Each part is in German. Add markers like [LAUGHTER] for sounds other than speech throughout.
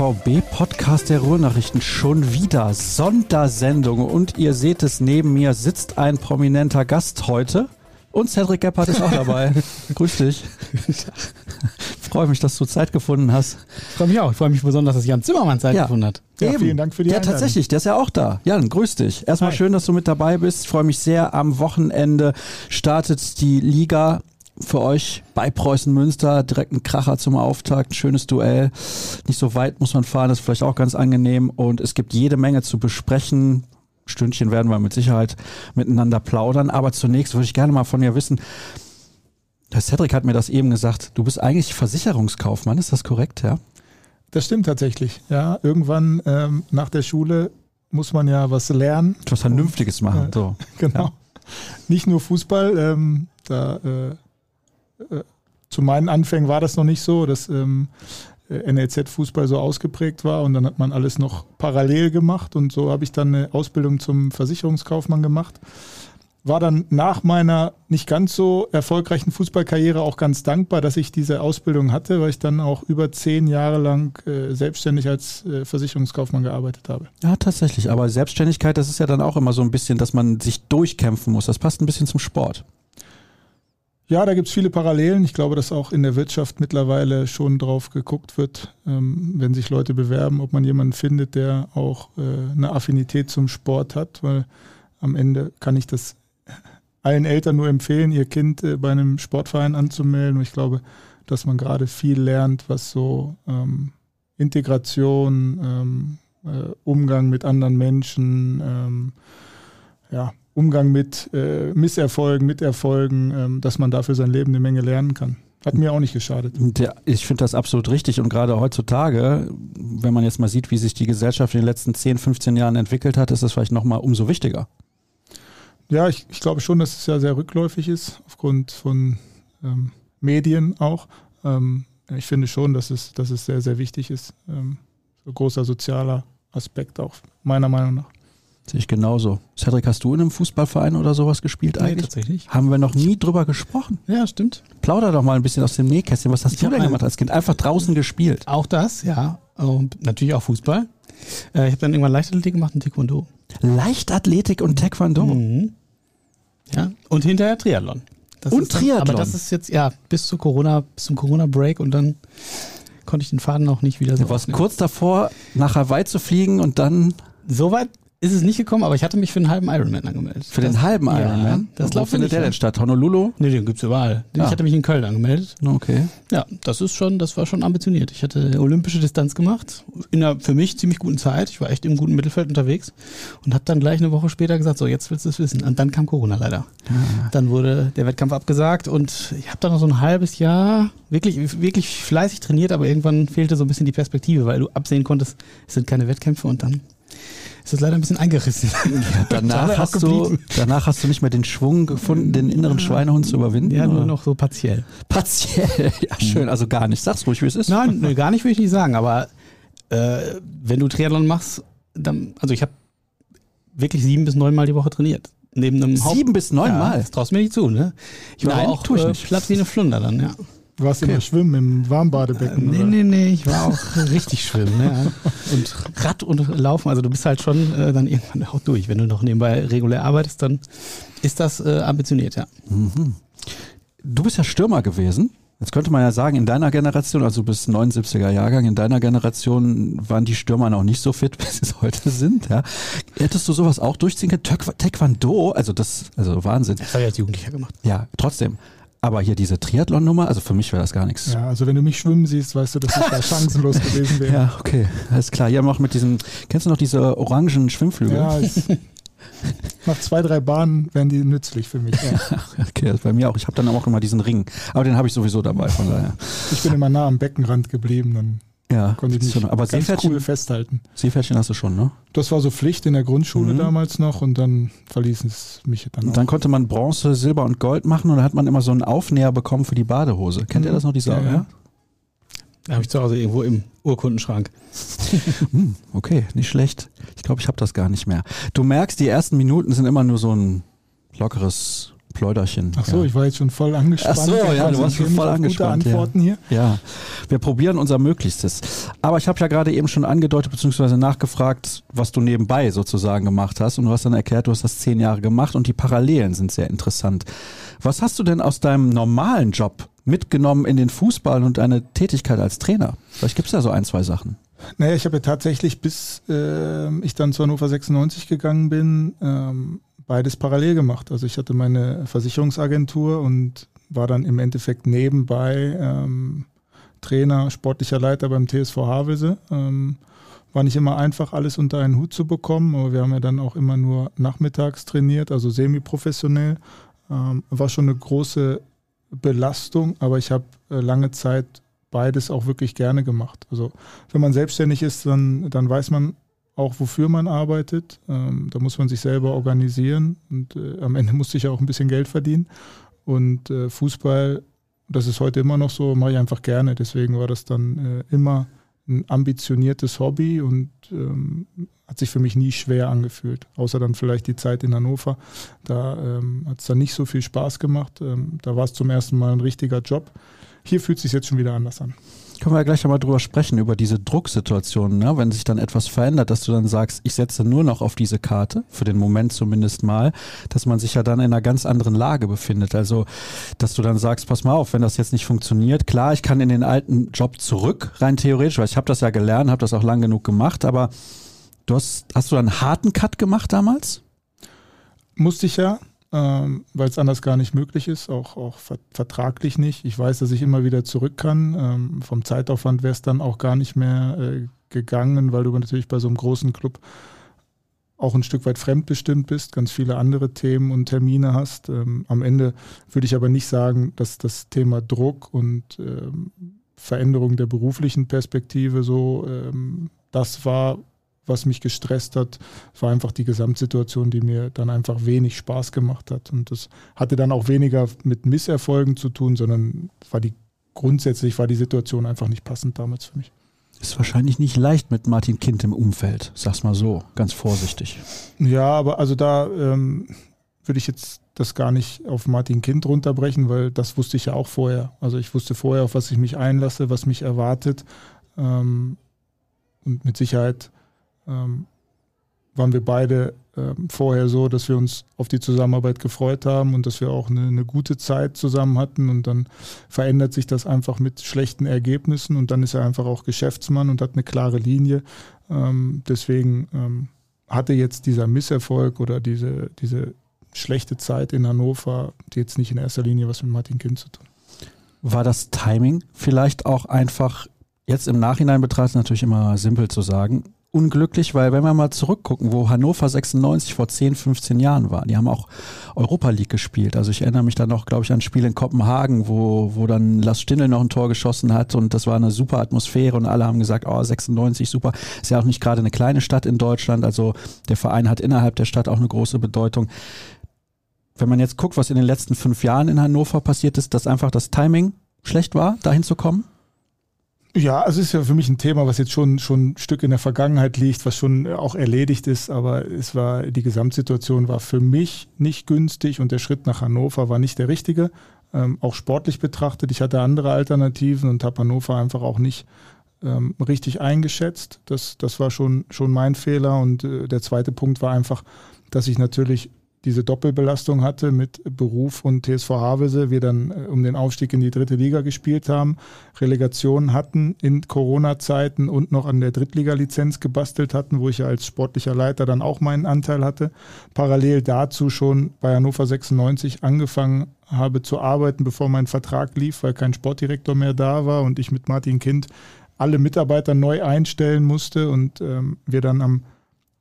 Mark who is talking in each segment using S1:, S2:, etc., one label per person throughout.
S1: BVB-Podcast der Ruhrnachrichten schon wieder Sondersendung und ihr seht es, neben mir sitzt ein prominenter Gast heute und Cedric Gebhardt ist auch dabei. [LAUGHS] Grüß dich. freue mich, dass du Zeit gefunden hast.
S2: Ich freue mich auch. Ich freue mich besonders, dass Jan Zimmermann Zeit ja. gefunden hat.
S1: Ja, vielen Dank für die Ja, tatsächlich, der ist ja auch da. Jan, grüß dich. Erstmal Hi. schön, dass du mit dabei bist. Ich freue mich sehr. Am Wochenende startet die Liga für euch bei Preußen Münster. Direkt ein Kracher zum Auftakt, ein schönes Duell. Nicht so weit muss man fahren, das ist vielleicht auch ganz angenehm. Und es gibt jede Menge zu besprechen. Stündchen werden wir mit Sicherheit miteinander plaudern. Aber zunächst würde ich gerne mal von dir wissen, der Cedric hat mir das eben gesagt, du bist eigentlich Versicherungskaufmann, ist das korrekt, ja?
S3: Das stimmt tatsächlich, ja. Irgendwann ähm, nach der Schule muss man ja was lernen.
S1: Was Vernünftiges machen, äh, so. [LAUGHS]
S3: Genau. Ja. Nicht nur Fußball, ähm, da äh, äh, zu meinen Anfängen war das noch nicht so, dass ähm, äh, NLZ-Fußball so ausgeprägt war und dann hat man alles noch parallel gemacht und so habe ich dann eine Ausbildung zum Versicherungskaufmann gemacht. War dann nach meiner nicht ganz so erfolgreichen Fußballkarriere auch ganz dankbar, dass ich diese Ausbildung hatte, weil ich dann auch über zehn Jahre lang äh, selbstständig als äh, Versicherungskaufmann gearbeitet habe.
S1: Ja, tatsächlich. Aber Selbstständigkeit, das ist ja dann auch immer so ein bisschen, dass man sich durchkämpfen muss. Das passt ein bisschen zum Sport.
S3: Ja, da gibt es viele Parallelen. Ich glaube, dass auch in der Wirtschaft mittlerweile schon drauf geguckt wird, ähm, wenn sich Leute bewerben, ob man jemanden findet, der auch äh, eine Affinität zum Sport hat, weil am Ende kann ich das [LAUGHS] allen Eltern nur empfehlen, ihr Kind äh, bei einem Sportverein anzumelden. Und ich glaube, dass man gerade viel lernt, was so ähm, Integration, ähm, äh, Umgang mit anderen Menschen, ähm, ja, Umgang mit äh, Misserfolgen, mit Erfolgen, ähm, dass man dafür sein Leben eine Menge lernen kann. Hat mir auch nicht geschadet.
S1: Ja, ich finde das absolut richtig und gerade heutzutage, wenn man jetzt mal sieht, wie sich die Gesellschaft in den letzten 10, 15 Jahren entwickelt hat, ist das vielleicht nochmal umso wichtiger.
S3: Ja, ich, ich, glaube schon, dass es ja sehr rückläufig ist, aufgrund von ähm, Medien auch. Ähm, ich finde schon, dass es, dass es sehr, sehr wichtig ist. Ähm, so großer sozialer Aspekt auch, meiner Meinung nach.
S1: Sehe ich genauso. Cedric, hast du in einem Fußballverein oder sowas gespielt nee, eigentlich?
S2: tatsächlich.
S1: Haben wir noch nie drüber gesprochen.
S2: Ja, stimmt.
S1: Plauder doch mal ein bisschen aus dem Nähkästchen. Was hast ich du denn gemacht als Kind? Einfach draußen gespielt?
S2: Auch das, ja. Und natürlich auch Fußball. Äh, ich habe dann irgendwann Leichtathletik gemacht und Taekwondo.
S1: Leichtathletik und Taekwondo? Mhm.
S2: Ja, und hinterher Triathlon.
S1: Das und
S2: dann,
S1: Triathlon?
S2: Aber das ist jetzt, ja, bis zu Corona, bis zum Corona-Break und dann konnte ich den Faden auch nicht wieder so.
S1: Du warst kurz davor, nach Hawaii zu fliegen und dann.
S2: Soweit ist es nicht gekommen, aber ich hatte mich für einen halben Ironman angemeldet.
S1: Für das, den halben Ironman? Ja,
S2: das Wo
S1: findet der denn statt? Honolulu?
S2: Nee, den gibt es überall. Ah. Ich hatte mich in Köln angemeldet.
S1: Okay.
S2: Ja, das ist schon, das war schon ambitioniert. Ich hatte olympische Distanz gemacht, in einer für mich ziemlich guten Zeit. Ich war echt im guten Mittelfeld unterwegs und habe dann gleich eine Woche später gesagt, so jetzt willst du es wissen. Und dann kam Corona leider. Ah. Dann wurde der Wettkampf abgesagt und ich habe dann noch so ein halbes Jahr wirklich, wirklich fleißig trainiert, aber irgendwann fehlte so ein bisschen die Perspektive, weil du absehen konntest, es sind keine Wettkämpfe und dann ist das leider ein bisschen eingerissen. [LAUGHS]
S1: Ja, danach, hast du, danach hast du nicht mehr den Schwung gefunden, den inneren Schweinehund zu überwinden?
S2: Ja, nur noch so partiell.
S1: Partiell, [LAUGHS] ja schön, also gar nicht. Sag's ruhig, wie es ist.
S2: Nein, nee, gar nicht will ich nicht sagen, aber äh, wenn du Triathlon machst, dann, also ich habe wirklich sieben bis neun Mal die Woche trainiert.
S1: Neben einem Haupt
S2: Sieben bis neun
S1: ja,
S2: Mal?
S1: Das traust du mir nicht zu, ne?
S2: Ich war Nein, auch tue ich äh, platt wie eine Flunder dann, ja.
S3: Du warst okay. immer schwimmen im Warmbadebecken.
S2: Äh, nee, oder? nee, nee, ich war auch [LAUGHS] richtig schwimmen. Ja. Und Rad und Laufen, also du bist halt schon äh, dann irgendwann auch durch. Wenn du noch nebenbei regulär arbeitest, dann ist das äh, ambitioniert, ja.
S1: Mhm. Du bist ja Stürmer gewesen. Jetzt könnte man ja sagen, in deiner Generation, also bis 79er Jahrgang, in deiner Generation waren die Stürmer noch nicht so fit, [LAUGHS] wie sie es heute sind. Ja. Hättest du sowas auch durchziehen können? Taekwondo, also das, also Wahnsinn.
S2: Das habe ich als Jugendlicher gemacht.
S1: Ja, trotzdem. Aber hier diese Triathlon-Nummer, also für mich wäre das gar nichts.
S3: Ja, also wenn du mich schwimmen siehst, weißt du, dass ich da [LAUGHS] chancenlos gewesen wäre.
S1: Ja, okay, alles klar. Hier noch mit diesem, kennst du noch diese orangen Schwimmflügel?
S3: Ja, ich, [LAUGHS] nach zwei, drei Bahnen wären die nützlich für mich. Ja.
S1: okay, das bei mir auch. Ich habe dann auch immer diesen Ring, aber den habe ich sowieso dabei, von daher.
S3: Ich bin immer nah am Beckenrand geblieben, dann
S1: ja,
S3: konnte ich mich
S1: schon, aber
S3: ganz
S1: Seepferdchen,
S3: cool festhalten.
S1: Seepferdchen hast du schon, ne?
S3: Das war so Pflicht in der Grundschule mhm. damals noch und dann verließen es mich dann
S1: Und dann konnte man Bronze, Silber und Gold machen und dann hat man immer so einen Aufnäher bekommen für die Badehose. Kennt mhm. ihr das noch, diese? Ja, ja.
S2: Da habe ich zu Hause irgendwo im Urkundenschrank. [LAUGHS]
S1: Hm, okay, nicht schlecht. Ich glaube, ich habe das gar nicht mehr. Du merkst, die ersten Minuten sind immer nur so ein lockeres Pläuderchen.
S3: Ach so,
S1: ja.
S3: ich war jetzt schon voll angespannt.
S1: Ach so, ja, du warst schon voll angespannt.
S3: Gute Antworten
S1: ja.
S3: hier.
S1: Ja, wir probieren unser Möglichstes. Aber ich habe ja gerade eben schon angedeutet bzw. nachgefragt, was du nebenbei sozusagen gemacht hast. Und du hast dann erklärt, du hast das zehn Jahre gemacht und die Parallelen sind sehr interessant. Was hast du denn aus deinem normalen Job mitgenommen in den Fußball und deine Tätigkeit als Trainer? Vielleicht gibt es ja so ein, zwei Sachen.
S3: Naja, ich habe ja tatsächlich, bis äh, ich dann zu Hannover 96 gegangen bin, ähm, beides parallel gemacht. Also ich hatte meine Versicherungsagentur und war dann im Endeffekt nebenbei ähm, Trainer, sportlicher Leiter beim TSV Havelse. Ähm, war nicht immer einfach, alles unter einen Hut zu bekommen, aber wir haben ja dann auch immer nur nachmittags trainiert, also semi-professionell. Ähm, war schon eine große Belastung, aber ich habe äh, lange Zeit beides auch wirklich gerne gemacht. Also wenn man selbstständig ist, dann, dann weiß man auch, wofür man arbeitet. Ähm, da muss man sich selber organisieren und äh, am Ende musste ich auch ein bisschen Geld verdienen. Und äh, Fußball, das ist heute immer noch so, mache ich einfach gerne. Deswegen war das dann äh, immer ein ambitioniertes Hobby und ähm, hat sich für mich nie schwer angefühlt. Außer dann vielleicht die Zeit in Hannover. Da ähm, hat es dann nicht so viel Spaß gemacht. Ähm, da war es zum ersten Mal ein richtiger Job. Hier fühlt es sich jetzt schon wieder anders an.
S1: Können wir ja gleich nochmal drüber sprechen, über diese Drucksituationen, ne? wenn sich dann etwas verändert, dass du dann sagst, ich setze nur noch auf diese Karte, für den Moment zumindest mal, dass man sich ja dann in einer ganz anderen Lage befindet. Also, dass du dann sagst, pass mal auf, wenn das jetzt nicht funktioniert, klar, ich kann in den alten Job zurück, rein theoretisch, weil ich habe das ja gelernt, habe das auch lang genug gemacht, aber du hast, hast du dann einen harten Cut gemacht damals?
S3: Musste ich ja, ähm, weil es anders gar nicht möglich ist, auch, auch vertraglich nicht. Ich weiß, dass ich immer wieder zurück kann. Ähm, vom Zeitaufwand wäre es dann auch gar nicht mehr äh, gegangen, weil du natürlich bei so einem großen Club auch ein Stück weit fremdbestimmt bist, ganz viele andere Themen und Termine hast. Ähm, am Ende würde ich aber nicht sagen, dass das Thema Druck und ähm, Veränderung der beruflichen Perspektive so ähm, das war, was mich gestresst hat, war einfach die Gesamtsituation, die mir dann einfach wenig Spaß gemacht hat. Und das hatte dann auch weniger mit Misserfolgen zu tun, sondern war die grundsätzlich war die Situation einfach nicht passend damals für mich.
S1: Ist wahrscheinlich nicht leicht mit Martin Kind im Umfeld, sag's mal so, ganz vorsichtig.
S3: Ja, aber also da ähm, würde ich jetzt das gar nicht auf Martin Kind runterbrechen, weil das wusste ich ja auch vorher. Also ich wusste vorher, auf was ich mich einlasse, was mich erwartet. Ähm, und mit Sicherheit ähm, waren wir beide ähm, vorher so, dass wir uns auf die Zusammenarbeit gefreut haben und dass wir auch eine, eine, gute Zeit zusammen hatten und dann verändert sich das einfach mit schlechten Ergebnissen und dann ist er einfach auch Geschäftsmann und hat eine klare Linie. Ähm, deswegen ähm, hatte jetzt dieser Misserfolg oder diese, diese schlechte Zeit in Hannover jetzt nicht in erster Linie was mit Martin Kind zu tun.
S1: War das Timing vielleicht auch einfach jetzt im Nachhinein betrachtet natürlich immer simpel zu sagen, unglücklich, weil wenn wir mal zurückgucken, wo Hannover 96 vor 10, 15 Jahren war, die haben auch Europa League gespielt. Also ich erinnere mich dann noch, glaube ich, an ein Spiel in Kopenhagen, wo, wo dann Lars Stindl noch ein Tor geschossen hat und das war eine super Atmosphäre und alle haben gesagt, oh, 96, super. Ist ja auch nicht gerade eine kleine Stadt in Deutschland, also der Verein hat innerhalb der Stadt auch eine große Bedeutung. Wenn man jetzt guckt, was in den letzten fünf Jahren in Hannover passiert ist, dass einfach das Timing schlecht war, dahin zu kommen?
S3: Ja, also es ist ja für mich ein Thema, was jetzt schon, schon ein Stück in der Vergangenheit liegt, was schon auch erledigt ist, aber es war, die Gesamtsituation war für mich nicht günstig und der Schritt nach Hannover war nicht der richtige. Ähm, auch sportlich betrachtet, ich hatte andere Alternativen und habe Hannover einfach auch nicht ähm, richtig eingeschätzt. Das, das war schon, schon mein Fehler. Und äh, der zweite Punkt war einfach, dass ich natürlich diese Doppelbelastung hatte mit Beruf und TSV Havelse, wir dann äh, um den Aufstieg in die dritte Liga gespielt haben, Relegation hatten in Corona-Zeiten und noch an der Drittliga-Lizenz gebastelt hatten, wo ich ja als sportlicher Leiter dann auch meinen Anteil hatte. Parallel dazu schon bei Hannover 96 angefangen habe zu arbeiten, bevor mein Vertrag lief, weil kein Sportdirektor mehr da war und ich mit Martin Kind alle Mitarbeiter neu einstellen musste und ähm, wir dann am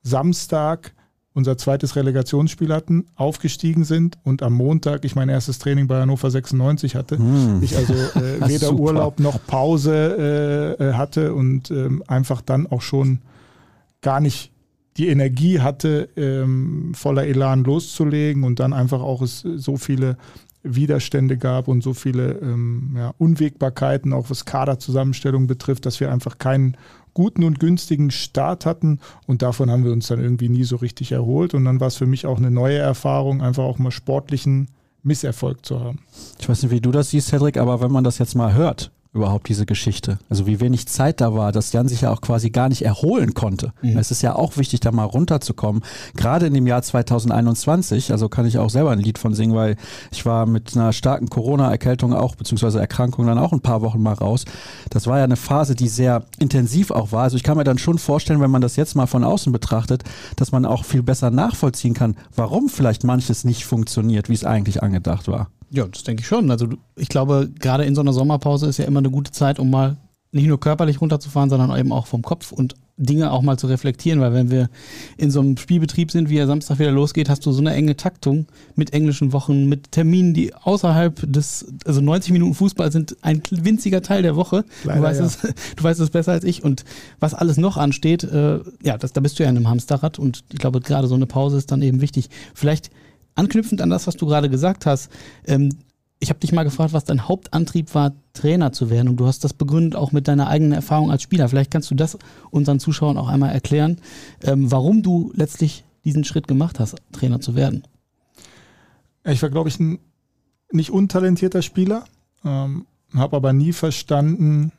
S3: Samstag unser zweites Relegationsspiel hatten, aufgestiegen sind und am Montag ich mein erstes Training bei Hannover 96 hatte. Hm. Ich also äh, [LAUGHS] weder Urlaub noch Pause äh, äh, hatte und ähm, einfach dann auch schon gar nicht die Energie hatte, ähm, voller Elan loszulegen und dann einfach auch es so viele Widerstände gab und so viele ähm, ja, Unwägbarkeiten, auch was Kaderzusammenstellung betrifft, dass wir einfach keinen guten und günstigen Start hatten und davon haben wir uns dann irgendwie nie so richtig erholt und dann war es für mich auch eine neue Erfahrung, einfach auch mal sportlichen Misserfolg zu haben.
S1: Ich weiß nicht, wie du das siehst, Cedric, aber wenn man das jetzt mal hört, überhaupt diese Geschichte. Also wie wenig Zeit da war, dass Jan sich ja auch quasi gar nicht erholen konnte. Mhm. Es ist ja auch wichtig, da mal runterzukommen. Gerade in dem Jahr 2021, also kann ich auch selber ein Lied von singen, weil ich war mit einer starken Corona-Erkältung auch, beziehungsweise Erkrankung dann auch ein paar Wochen mal raus. Das war ja eine Phase, die sehr intensiv auch war. Also ich kann mir dann schon vorstellen, wenn man das jetzt mal von außen betrachtet, dass man auch viel besser nachvollziehen kann, warum vielleicht manches nicht funktioniert, wie es eigentlich angedacht war.
S2: Ja, das denke ich schon. Also ich glaube, gerade in so einer Sommerpause ist ja immer eine gute Zeit, um mal nicht nur körperlich runterzufahren, sondern eben auch vom Kopf und Dinge auch mal zu reflektieren, weil wenn wir in so einem Spielbetrieb sind, wie er Samstag wieder losgeht, hast du so eine enge Taktung mit englischen Wochen, mit Terminen, die außerhalb des, also 90 Minuten Fußball sind ein winziger Teil der Woche. Leider, du, weißt ja. es, [LAUGHS] du weißt es besser als ich und was alles noch ansteht, äh, ja, das, da bist du ja in einem Hamsterrad und ich glaube, gerade so eine Pause ist dann eben wichtig. Vielleicht anknüpfend an das, was du gerade gesagt hast, ähm, ich habe dich mal gefragt, was dein Hauptantrieb war, Trainer zu werden. Und du hast das begründet auch mit deiner eigenen Erfahrung als Spieler. Vielleicht kannst du das unseren Zuschauern auch einmal erklären, ähm, warum du letztlich diesen Schritt gemacht hast, Trainer zu werden.
S3: Ich war, glaube ich, ein nicht untalentierter Spieler, ähm, habe aber nie verstanden,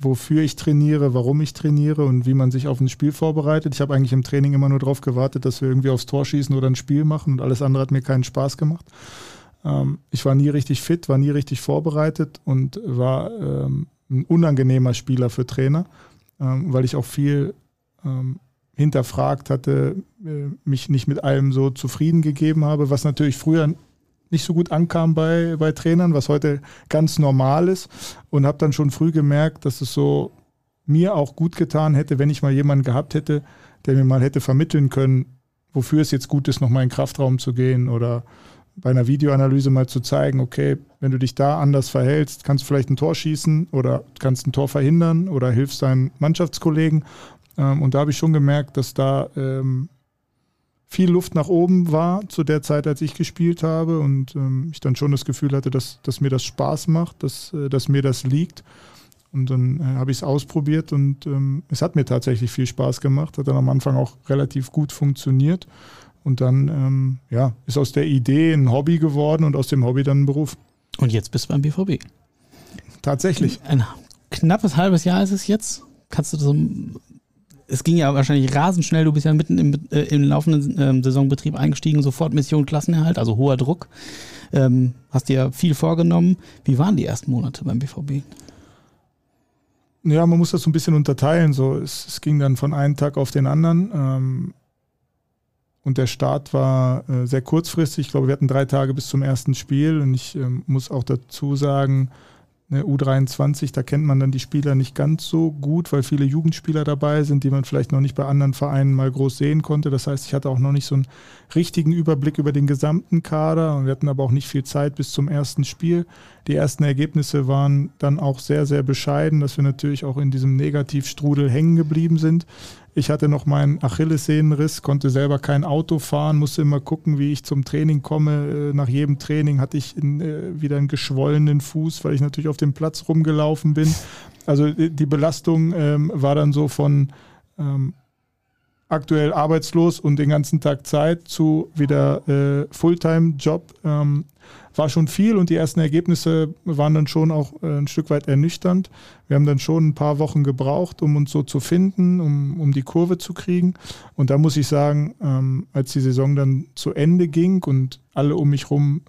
S3: wofür ich trainiere, warum ich trainiere und wie man sich auf ein Spiel vorbereitet. Ich habe eigentlich im Training immer nur darauf gewartet, dass wir irgendwie aufs Tor schießen oder ein Spiel machen und alles andere hat mir keinen Spaß gemacht. Ähm, ich war nie richtig fit, war nie richtig vorbereitet und war ähm, ein unangenehmer Spieler für Trainer, ähm, weil ich auch viel hinterfragt hatte, äh, mich nicht mit allem so zufrieden gegeben habe, was natürlich früher nicht so gut ankam bei, bei Trainern, was heute ganz normal ist. Und habe dann schon früh gemerkt, dass es so mir auch gut getan hätte, wenn ich mal jemanden gehabt hätte, der mir mal hätte vermitteln können, wofür es jetzt gut ist, nochmal in den Kraftraum zu gehen oder bei einer Videoanalyse mal zu zeigen, okay, wenn du dich da anders verhältst, kannst du vielleicht ein Tor schießen oder kannst ein Tor verhindern oder hilfst deinen Mannschaftskollegen. Ähm, und da habe ich schon gemerkt, dass da ähm, viel Luft nach oben war zu der Zeit, als ich gespielt habe und ähm, ich dann schon das Gefühl hatte, dass, dass mir das Spaß macht, dass, äh, dass mir das liegt. Und dann äh, habe ich es ausprobiert und ähm, es hat mir tatsächlich viel Spaß gemacht, hat dann am Anfang auch relativ gut funktioniert. Und dann ähm, ja, ist aus der Idee ein Hobby geworden und aus dem Hobby dann ein Beruf.
S2: Und jetzt bist du beim BVB.
S3: Tatsächlich.
S2: Ein knappes halbes Jahr ist es jetzt. Kannst du so es ging ja wahrscheinlich rasend schnell. Du bist ja mitten im, äh, im laufenden äh, Saisonbetrieb eingestiegen, sofort Mission Klassenerhalt, also hoher Druck. Ähm, hast dir viel vorgenommen. Wie waren die ersten Monate beim BVB?
S3: Ja, man muss das so ein bisschen unterteilen. So, es, es ging dann von einem Tag auf den anderen. Ähm, und der Start war äh, sehr kurzfristig. Ich glaube, wir hatten drei Tage bis zum ersten Spiel. Und ich ähm, muss auch dazu sagen, Ne, U23, da kennt man dann die Spieler nicht ganz so gut, weil viele Jugendspieler dabei sind, die man vielleicht noch nicht bei anderen Vereinen mal groß sehen konnte. Das heißt, ich hatte auch noch nicht so einen richtigen Überblick über den gesamten Kader und wir hatten aber auch nicht viel Zeit bis zum ersten Spiel. Die ersten Ergebnisse waren dann auch sehr, sehr bescheiden, dass wir natürlich auch in diesem Negativstrudel hängen geblieben sind. Ich hatte noch meinen Achillessehnenriss, konnte selber kein Auto fahren, musste immer gucken, wie ich zum Training komme. Äh, nach jedem Training hatte ich äh, wieder einen geschwollenen Fuß, weil ich natürlich auf dem Platz rumgelaufen bin. Also äh, die Belastung ähm, war dann so von ähm, aktuell arbeitslos und den ganzen Tag Zeit zu wieder äh, Fulltime-Job. Ähm, war schon viel und die ersten Ergebnisse waren dann schon auch äh, ein Stück weit ernüchternd. Wir haben dann schon ein paar Wochen gebraucht, um uns so zu finden, um, um die Kurve zu kriegen. Und da muss ich sagen, ähm, als die Saison dann zu Ende ging und alle um mich herum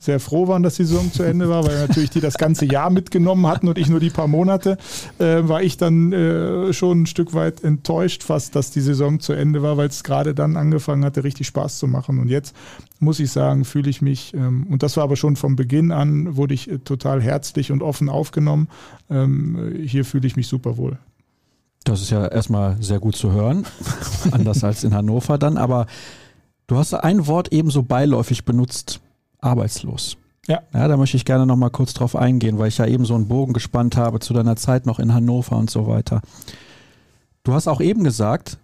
S3: sehr froh waren, dass die Saison zu Ende war, weil natürlich die das ganze Jahr mitgenommen hatten und ich nur die paar Monate, äh, war ich dann äh, schon ein Stück weit enttäuscht fast, dass die Saison zu Ende war, weil es gerade dann angefangen hatte, richtig Spaß zu machen. Und jetzt muss ich sagen, fühle ich mich, ähm, und das war aber schon vom Beginn an, wurde ich äh, total herzlich und offen aufgenommen. Ähm, hier fühle ich mich super wohl.
S1: Das ist ja erstmal sehr gut zu hören, [LAUGHS] anders als in Hannover dann, aber du hast ein Wort ebenso beiläufig benutzt arbeitslos. Ja. ja, da möchte ich gerne noch mal kurz drauf eingehen, weil ich ja eben so einen Bogen gespannt habe zu deiner Zeit noch in Hannover und so weiter. Du hast auch eben gesagt,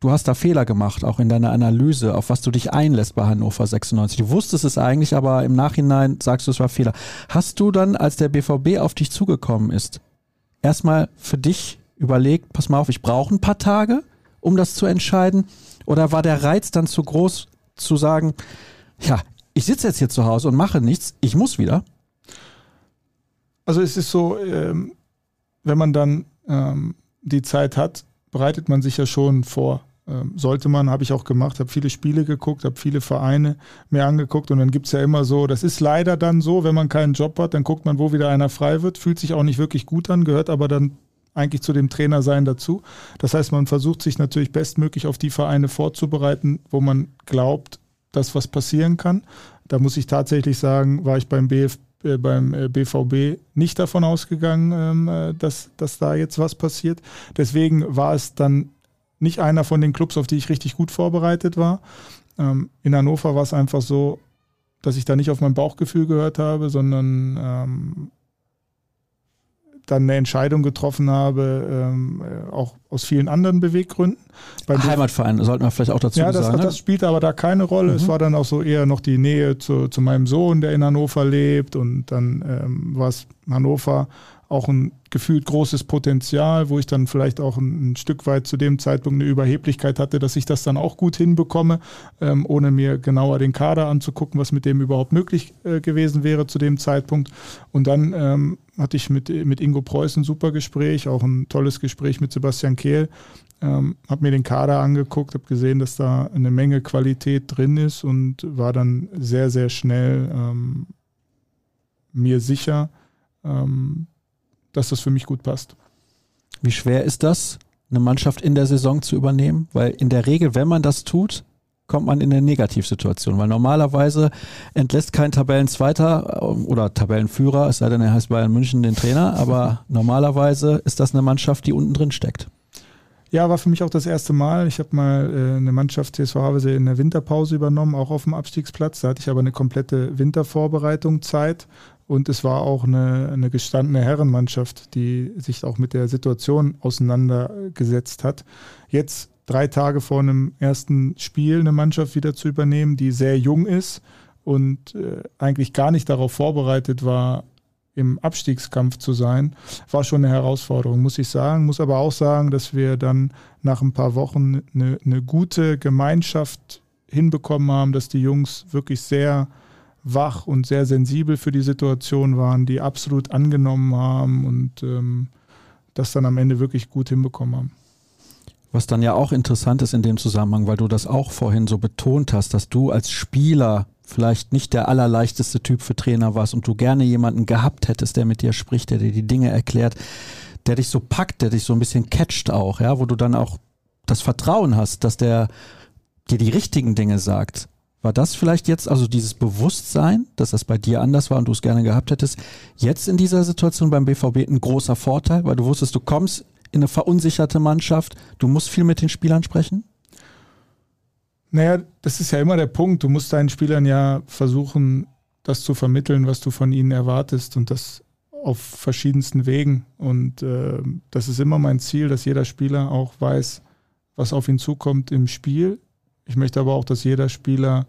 S1: du hast da Fehler gemacht, auch in deiner Analyse, auf was du dich einlässt bei Hannover 96. Du wusstest es eigentlich, aber im Nachhinein sagst du, es war Fehler. Hast du dann, als der BVB auf dich zugekommen ist, erstmal für dich überlegt, pass mal auf, ich brauche ein paar Tage, um das zu entscheiden? Oder war der Reiz dann zu groß zu sagen, ja, ich sitze jetzt hier zu Hause und mache nichts, ich muss wieder?
S3: Also es ist so, ähm, wenn man dann ähm, die Zeit hat, bereitet man sich ja schon vor. Ähm, sollte man, habe ich auch gemacht, habe viele Spiele geguckt, habe viele Vereine mir angeguckt und dann gibt es ja immer so, das ist leider dann so, wenn man keinen Job hat, dann guckt man, wo wieder einer frei wird, fühlt sich auch nicht wirklich gut an, gehört aber dann eigentlich zu dem Trainersein dazu. Das heißt, man versucht sich natürlich bestmöglich auf die Vereine vorzubereiten, wo man glaubt, dass was passieren kann. Da muss ich tatsächlich sagen, war ich beim BF, äh, beim BVB äh, nicht davon ausgegangen, ähm, äh, dass, dass da jetzt was passiert. Deswegen war es dann nicht einer von den Clubs, auf die ich richtig gut vorbereitet war. Ähm, in Hannover war es einfach so, dass ich da nicht auf mein Bauchgefühl gehört habe, sondern ähm, dann eine Entscheidung getroffen habe, ähm, äh, auch aus vielen anderen Beweggründen.
S1: Beim Heimatverein, sollten wir vielleicht auch dazu
S3: ja, das,
S1: sagen.
S3: Ja, das spielte aber da keine Rolle. Mhm. Es war dann auch so eher noch die Nähe zu, zu meinem Sohn, der in Hannover lebt. Und dann ähm, war es Hannover auch ein gefühlt großes Potenzial, wo ich dann vielleicht auch ein, ein, Stück weit zu dem Zeitpunkt eine Überheblichkeit hatte, dass ich das dann auch gut hinbekomme, ähm, ohne mir genauer den Kader anzugucken, was mit dem überhaupt möglich äh, gewesen wäre zu dem Zeitpunkt. Und dann ähm, hatte ich mit, mit Ingo Preuß ein super Gespräch, auch ein tolles Gespräch mit Sebastian Kehl. Ähm, habe mir den Kader angeguckt, habe gesehen, dass da eine Menge Qualität drin ist und war dann sehr, sehr schnell ähm, mir sicher, ähm, dass das für mich gut passt.
S1: Wie schwer ist das, eine Mannschaft in der Saison zu übernehmen? Weil in der Regel, wenn man das tut, kommt man in eine Negativsituation, weil normalerweise entlässt kein Tabellenzweiter ähm, oder Tabellenführer, es sei denn, er heißt Bayern München den Trainer, aber [LAUGHS] normalerweise ist das eine Mannschaft, die unten drin steckt.
S3: Ja, war für mich auch das erste Mal. Ich habe mal äh, eine Mannschaft TSV Havelse in der Winterpause übernommen, auch auf dem Abstiegsplatz. Da hatte ich aber eine komplette Wintervorbereitung Zeit und es war auch eine, eine gestandene Herrenmannschaft, die sich auch mit der Situation auseinandergesetzt hat. Jetzt drei Tage vor einem ersten Spiel eine Mannschaft wieder zu übernehmen, die sehr jung ist und äh, eigentlich gar nicht darauf vorbereitet war, im Abstiegskampf zu sein, war schon eine Herausforderung, muss ich sagen. Muss aber auch sagen, dass wir dann nach ein paar Wochen eine, eine gute Gemeinschaft hinbekommen haben, dass die Jungs wirklich sehr wach und sehr sensibel für die Situation waren, die absolut angenommen haben und ähm, das dann am Ende wirklich gut hinbekommen haben.
S1: Was dann ja auch interessant ist in dem Zusammenhang, weil du das auch vorhin so betont hast, dass du als Spieler vielleicht nicht der allerleichteste Typ für Trainer warst und du gerne jemanden gehabt hättest, der mit dir spricht, der dir die Dinge erklärt, der dich so packt, der dich so ein bisschen catcht auch, ja, wo du dann auch das Vertrauen hast, dass der dir die richtigen Dinge sagt. War das vielleicht jetzt, also dieses Bewusstsein, dass das bei dir anders war und du es gerne gehabt hättest, jetzt in dieser Situation beim BVB ein großer Vorteil, weil du wusstest, du kommst in eine verunsicherte Mannschaft, du musst viel mit den Spielern sprechen?
S3: Naja, das ist ja immer der Punkt. Du musst deinen Spielern ja versuchen, das zu vermitteln, was du von ihnen erwartest und das auf verschiedensten Wegen. Und äh, das ist immer mein Ziel, dass jeder Spieler auch weiß, was auf ihn zukommt im Spiel ich möchte aber auch, dass jeder Spieler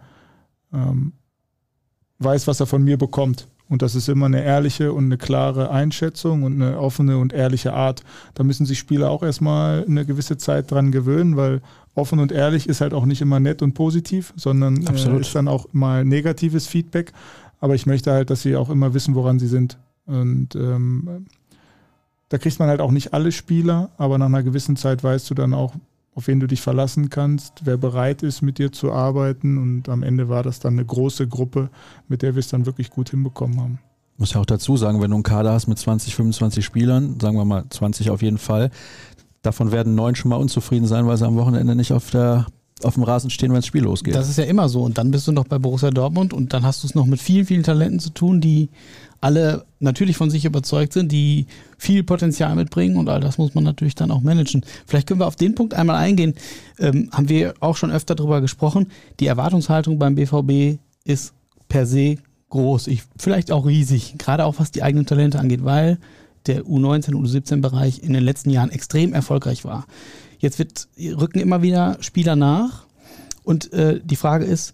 S3: ähm, weiß, was er von mir bekommt. Und das ist immer eine ehrliche und eine klare Einschätzung und eine offene und ehrliche Art. Da müssen sich Spieler auch erstmal eine gewisse Zeit dran gewöhnen, weil offen und ehrlich ist halt auch nicht immer nett und positiv, sondern äh, ist dann auch mal negatives Feedback. Aber ich möchte halt, dass sie auch immer wissen, woran sie sind. Und ähm, da kriegt man halt auch nicht alle Spieler, aber nach einer gewissen Zeit weißt du dann auch, auf wen du dich verlassen kannst, wer bereit ist, mit dir zu arbeiten. Und am Ende war das dann eine große Gruppe, mit der wir es dann wirklich gut hinbekommen haben.
S1: Ich muss ja auch dazu sagen, wenn du einen Kader hast mit 20, 25 Spielern, sagen wir mal 20 auf jeden Fall, davon werden neun schon mal unzufrieden sein, weil sie am Wochenende nicht auf der auf dem Rasen stehen, wenn das Spiel losgeht.
S2: Das ist ja immer so. Und dann bist du noch bei Borussia Dortmund und dann hast du es noch mit vielen, vielen Talenten zu tun, die alle natürlich von sich überzeugt sind, die viel Potenzial mitbringen und all das muss man natürlich dann auch managen. Vielleicht können wir auf den Punkt einmal eingehen. Ähm, haben wir auch schon öfter darüber gesprochen. Die Erwartungshaltung beim BVB ist per se groß, ich, vielleicht auch riesig, gerade auch was die eigenen Talente angeht, weil der U19 und U17-Bereich in den letzten Jahren extrem erfolgreich war. Jetzt wird, rücken immer wieder Spieler nach und äh, die Frage ist,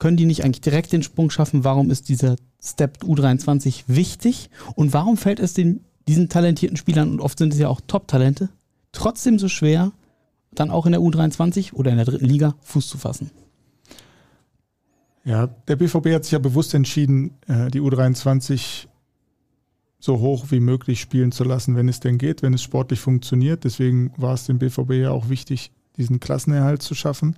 S2: können die nicht eigentlich direkt den Sprung schaffen? Warum ist dieser Step U23 wichtig? Und warum fällt es den, diesen talentierten Spielern, und oft sind es ja auch Top-Talente, trotzdem so schwer, dann auch in der U23 oder in der dritten Liga Fuß zu fassen?
S3: Ja, der BVB hat sich ja bewusst entschieden, äh, die U23 so hoch wie möglich spielen zu lassen, wenn es denn geht, wenn es sportlich funktioniert. Deswegen war es dem BVB ja auch wichtig, diesen Klassenerhalt zu schaffen,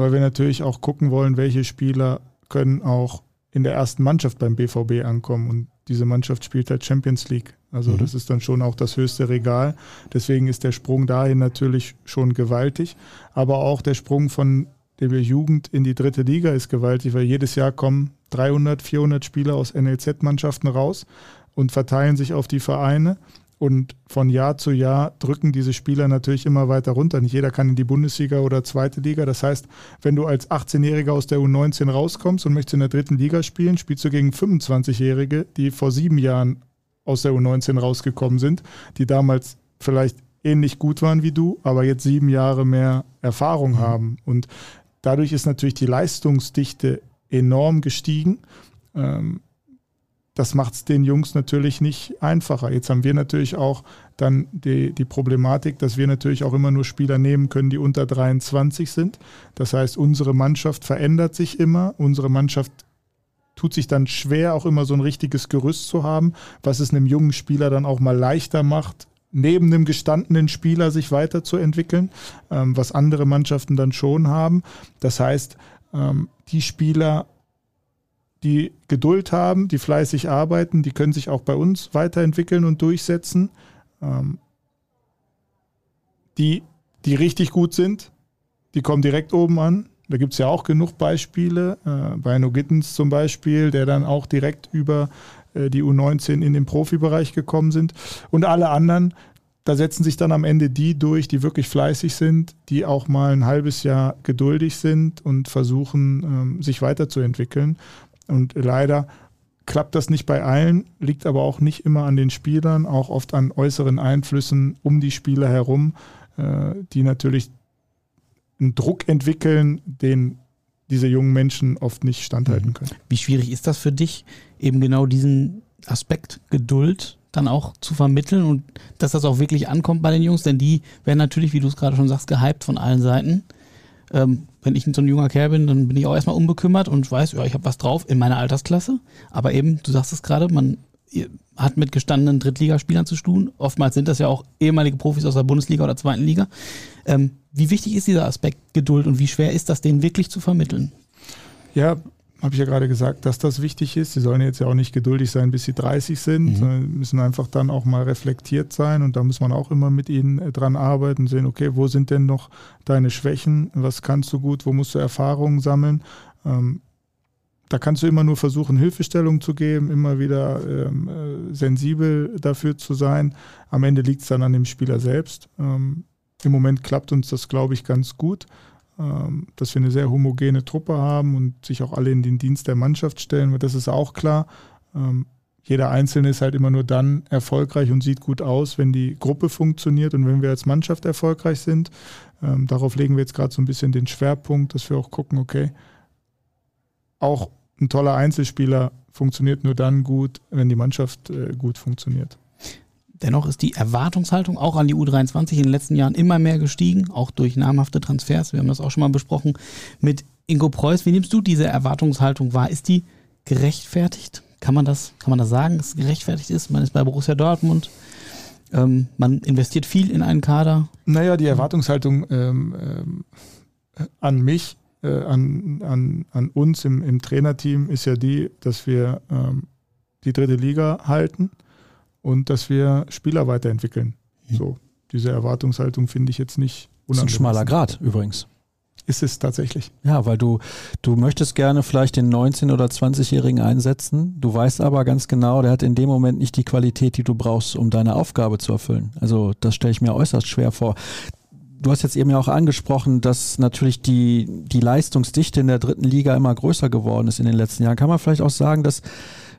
S3: weil wir natürlich auch gucken wollen, welche Spieler können auch in der ersten Mannschaft beim BVB ankommen. Und diese Mannschaft spielt halt Champions League. Also mhm. das ist dann schon auch das höchste Regal. Deswegen ist der Sprung dahin natürlich schon gewaltig. Aber auch der Sprung von der Jugend in die dritte Liga ist gewaltig, weil jedes Jahr kommen 300, 400 Spieler aus NLZ-Mannschaften raus und verteilen sich auf die Vereine. Und von Jahr zu Jahr drücken diese Spieler natürlich immer weiter runter. Nicht jeder kann in die Bundesliga oder zweite Liga. Das heißt, wenn du als 18-Jähriger aus der U19 rauskommst und möchtest in der dritten Liga spielen, spielst du gegen 25-Jährige, die vor sieben Jahren aus der U19 rausgekommen sind, die damals vielleicht ähnlich gut waren wie du, aber jetzt sieben Jahre mehr Erfahrung mhm. haben. Und dadurch ist natürlich die Leistungsdichte enorm gestiegen. Ähm, das macht es den Jungs natürlich nicht einfacher. Jetzt haben wir natürlich auch dann die, die Problematik, dass wir natürlich auch immer nur Spieler nehmen können, die unter 23 sind. Das heißt, unsere Mannschaft verändert sich immer. Unsere Mannschaft tut sich dann schwer, auch immer so ein richtiges Gerüst zu haben, was es einem jungen Spieler dann auch mal leichter macht, neben einem gestandenen Spieler sich weiterzuentwickeln, ähm, was andere Mannschaften dann schon haben. Das heißt, ähm, die Spieler die Geduld haben, die fleißig arbeiten, die können sich auch bei uns weiterentwickeln und durchsetzen. Ähm, die, die richtig gut sind, die kommen direkt oben an. Da gibt es ja auch genug Beispiele. Äh, bei No Gittens zum Beispiel, der dann auch direkt über äh, die U19 in den Profibereich gekommen sind. Und alle anderen, da setzen sich dann am Ende die durch, die wirklich fleißig sind, die auch mal ein halbes Jahr geduldig sind und versuchen, ähm, sich weiterzuentwickeln. Und leider klappt das nicht bei allen, liegt aber auch nicht immer an den Spielern, auch oft an äußeren Einflüssen um die Spieler herum, äh, die natürlich einen Druck entwickeln, den diese jungen Menschen oft nicht standhalten mhm. können.
S2: Wie schwierig ist das für dich, eben genau diesen Aspekt Geduld dann auch zu vermitteln und dass das auch wirklich ankommt bei den Jungs? Denn die werden natürlich, wie du es gerade schon sagst, gehypt von allen Seiten. Ähm, wenn ich so ein junger Kerl bin, dann bin ich auch erstmal unbekümmert und weiß, ja, ich habe was drauf in meiner Altersklasse. Aber eben, du sagst es gerade, man hat mit gestandenen Drittligaspielern zu tun. Oftmals sind das ja auch ehemalige Profis aus der Bundesliga oder zweiten Liga. Ähm, wie wichtig ist dieser Aspekt Geduld und wie schwer ist das, den wirklich zu vermitteln?
S3: Ja, habe ich ja gerade gesagt, dass das wichtig ist. Sie sollen jetzt ja auch nicht geduldig sein, bis sie 30 sind, mhm. müssen einfach dann auch mal reflektiert sein und da muss man auch immer mit ihnen äh, dran arbeiten, sehen, okay, wo sind denn noch deine Schwächen, was kannst du gut, wo musst du Erfahrungen sammeln. Ähm, da kannst du immer nur versuchen, Hilfestellung zu geben, immer wieder ähm, äh, sensibel dafür zu sein. Am Ende liegt es dann an dem Spieler selbst. Ähm, Im Moment klappt uns das, glaube ich, ganz gut. Ähm, dass wir eine sehr homogene Truppe haben und sich auch alle in den Dienst der Mannschaft stellen, das ist auch klar. Ähm, jeder Einzelne ist halt immer nur dann erfolgreich und sieht gut aus, wenn die Gruppe funktioniert und wenn wir als Mannschaft erfolgreich sind. Ähm, darauf legen wir jetzt gerade so ein bisschen den Schwerpunkt, dass wir auch gucken, okay, auch ein toller Einzelspieler funktioniert nur dann gut, wenn die Mannschaft äh, gut funktioniert.
S2: Dennoch ist die Erwartungshaltung auch an die U23 in den letzten Jahren immer mehr gestiegen, auch durch namhafte Transfers. Wir haben das auch schon mal besprochen mit Ingo Preuß. Wie nimmst du diese Erwartungshaltung wahr? Ist die gerechtfertigt? Kann man das, kann man das sagen, dass es gerechtfertigt ist? Man ist bei Borussia Dortmund. Ähm, man investiert viel in einen Kader.
S3: Naja, die Erwartungshaltung ähm, ähm, an mich, äh, an, an, an uns im, im Trainerteam ist ja die, dass wir ähm, die dritte Liga halten und dass wir Spieler weiterentwickeln. Mhm. So, diese Erwartungshaltung finde ich jetzt nicht
S1: unangemessen. Das ist ein schmaler Grad übrigens.
S3: Ist es tatsächlich.
S1: Ja, weil du, du möchtest gerne vielleicht den 19- oder 20-Jährigen einsetzen. Du weißt aber ganz genau, der hat in dem Moment nicht die Qualität, die du brauchst, um deine Aufgabe zu erfüllen. Also das stelle ich mir äußerst schwer vor. Du hast jetzt eben ja auch angesprochen, dass natürlich die, die Leistungsdichte in der dritten Liga immer größer geworden ist in den letzten Jahren. Kann man vielleicht auch sagen, dass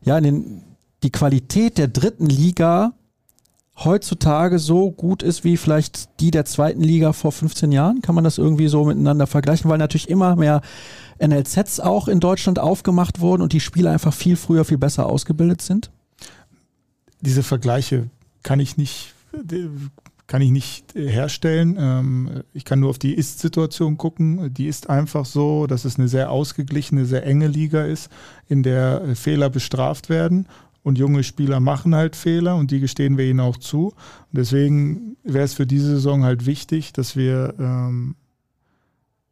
S1: ja in den die Qualität der dritten Liga heutzutage so gut ist wie vielleicht die der zweiten Liga vor 15 Jahren? Kann man das irgendwie so miteinander vergleichen? Weil natürlich immer mehr NLZs auch in Deutschland aufgemacht wurden und die Spieler einfach viel früher, viel besser ausgebildet sind?
S3: Diese Vergleiche kann ich nicht, kann ich nicht äh, herstellen. Ähm, ich kann nur auf die Ist-Situation gucken. Die ist einfach so, dass es eine sehr ausgeglichene, sehr enge Liga ist, in der äh, Fehler bestraft werden. Und junge Spieler machen halt Fehler und die gestehen wir ihnen auch zu. Und deswegen wäre es für diese Saison halt wichtig, dass wir ähm,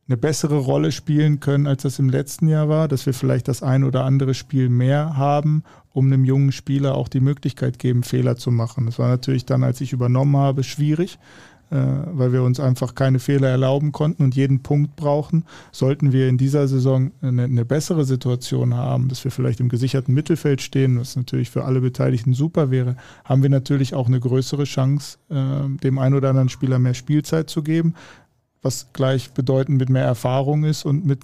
S3: eine bessere Rolle spielen können, als das im letzten Jahr war, dass wir vielleicht das ein oder andere Spiel mehr haben, um einem jungen Spieler auch die Möglichkeit geben, Fehler zu machen. Das war natürlich dann, als ich übernommen habe, schwierig, weil wir uns einfach keine Fehler erlauben konnten und jeden Punkt brauchen. Sollten wir in dieser Saison eine, eine bessere Situation haben, dass wir vielleicht im gesicherten Mittelfeld stehen, was natürlich für alle Beteiligten super wäre, haben wir natürlich auch eine größere Chance, äh, dem einen oder anderen Spieler mehr Spielzeit zu geben was gleichbedeutend mit mehr Erfahrung ist und mit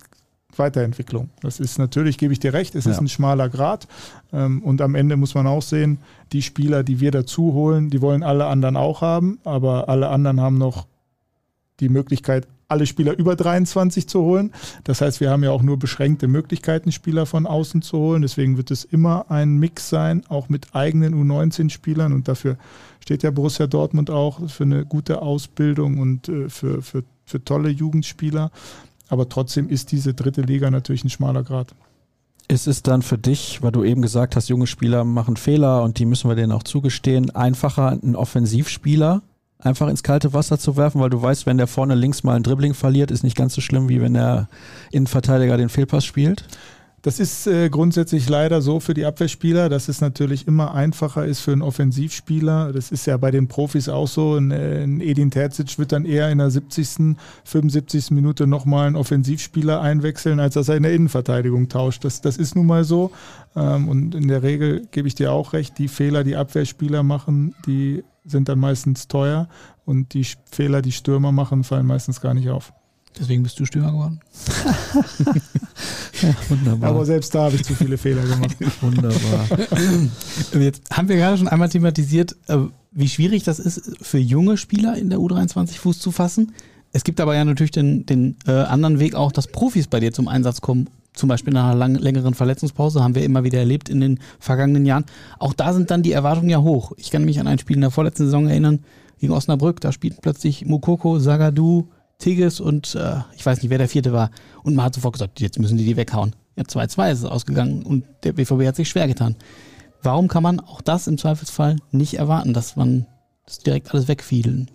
S3: Weiterentwicklung. Das ist natürlich, gebe ich dir recht, es ja. ist ein schmaler Grad. Ähm, und am Ende muss man auch sehen, die Spieler, die wir dazu holen, die wollen alle anderen auch haben, aber alle anderen haben noch die Möglichkeit, alle Spieler über 23 zu holen. Das heißt, wir haben ja auch nur beschränkte Möglichkeiten, Spieler von außen zu holen. Deswegen wird es immer ein Mix sein, auch mit eigenen U19-Spielern. Und dafür steht ja Borussia Dortmund auch für eine gute Ausbildung und äh, für, für für tolle Jugendspieler. Aber trotzdem ist diese dritte Liga natürlich ein schmaler Grad.
S1: Ist es dann für dich, weil du eben gesagt hast, junge Spieler machen Fehler und die müssen wir denen auch zugestehen, einfacher einen Offensivspieler einfach ins kalte Wasser zu werfen, weil du weißt, wenn der vorne links mal ein Dribbling verliert, ist nicht ganz so schlimm, wie wenn der Innenverteidiger den Fehlpass spielt?
S3: Das ist äh, grundsätzlich leider so für die Abwehrspieler, dass es natürlich immer einfacher ist für einen Offensivspieler. Das ist ja bei den Profis auch so. Ein, äh, ein Edin Terzic wird dann eher in der 70., 75. Minute nochmal einen Offensivspieler einwechseln, als dass er in der Innenverteidigung tauscht. Das, das ist nun mal so. Ähm, und in der Regel gebe ich dir auch recht, die Fehler, die Abwehrspieler machen, die sind dann meistens teuer. Und die Fehler, die Stürmer machen, fallen meistens gar nicht auf.
S2: Deswegen bist du Stürmer geworden. [LAUGHS]
S3: ja, wunderbar. Aber selbst da habe ich zu viele Fehler gemacht. [LAUGHS]
S2: wunderbar. Jetzt haben wir gerade schon einmal thematisiert, äh, wie schwierig das ist, für junge Spieler in der U23 Fuß zu fassen. Es gibt aber ja natürlich den, den äh, anderen Weg auch, dass Profis bei dir zum Einsatz kommen. Zum Beispiel nach einer lang, längeren Verletzungspause haben wir immer wieder erlebt in den vergangenen Jahren. Auch da sind dann die Erwartungen ja hoch. Ich kann mich an ein Spiel in der vorletzten Saison erinnern, gegen Osnabrück. Da spielten plötzlich Mukoko, Sagadu, Tigges und äh, ich weiß nicht, wer der vierte war. Und man hat sofort gesagt, jetzt müssen die die weghauen. Ja, 2-2 ist es ausgegangen und der BVB hat sich schwer getan. Warum kann man auch das im Zweifelsfall nicht erwarten, dass man das direkt alles wegfielen?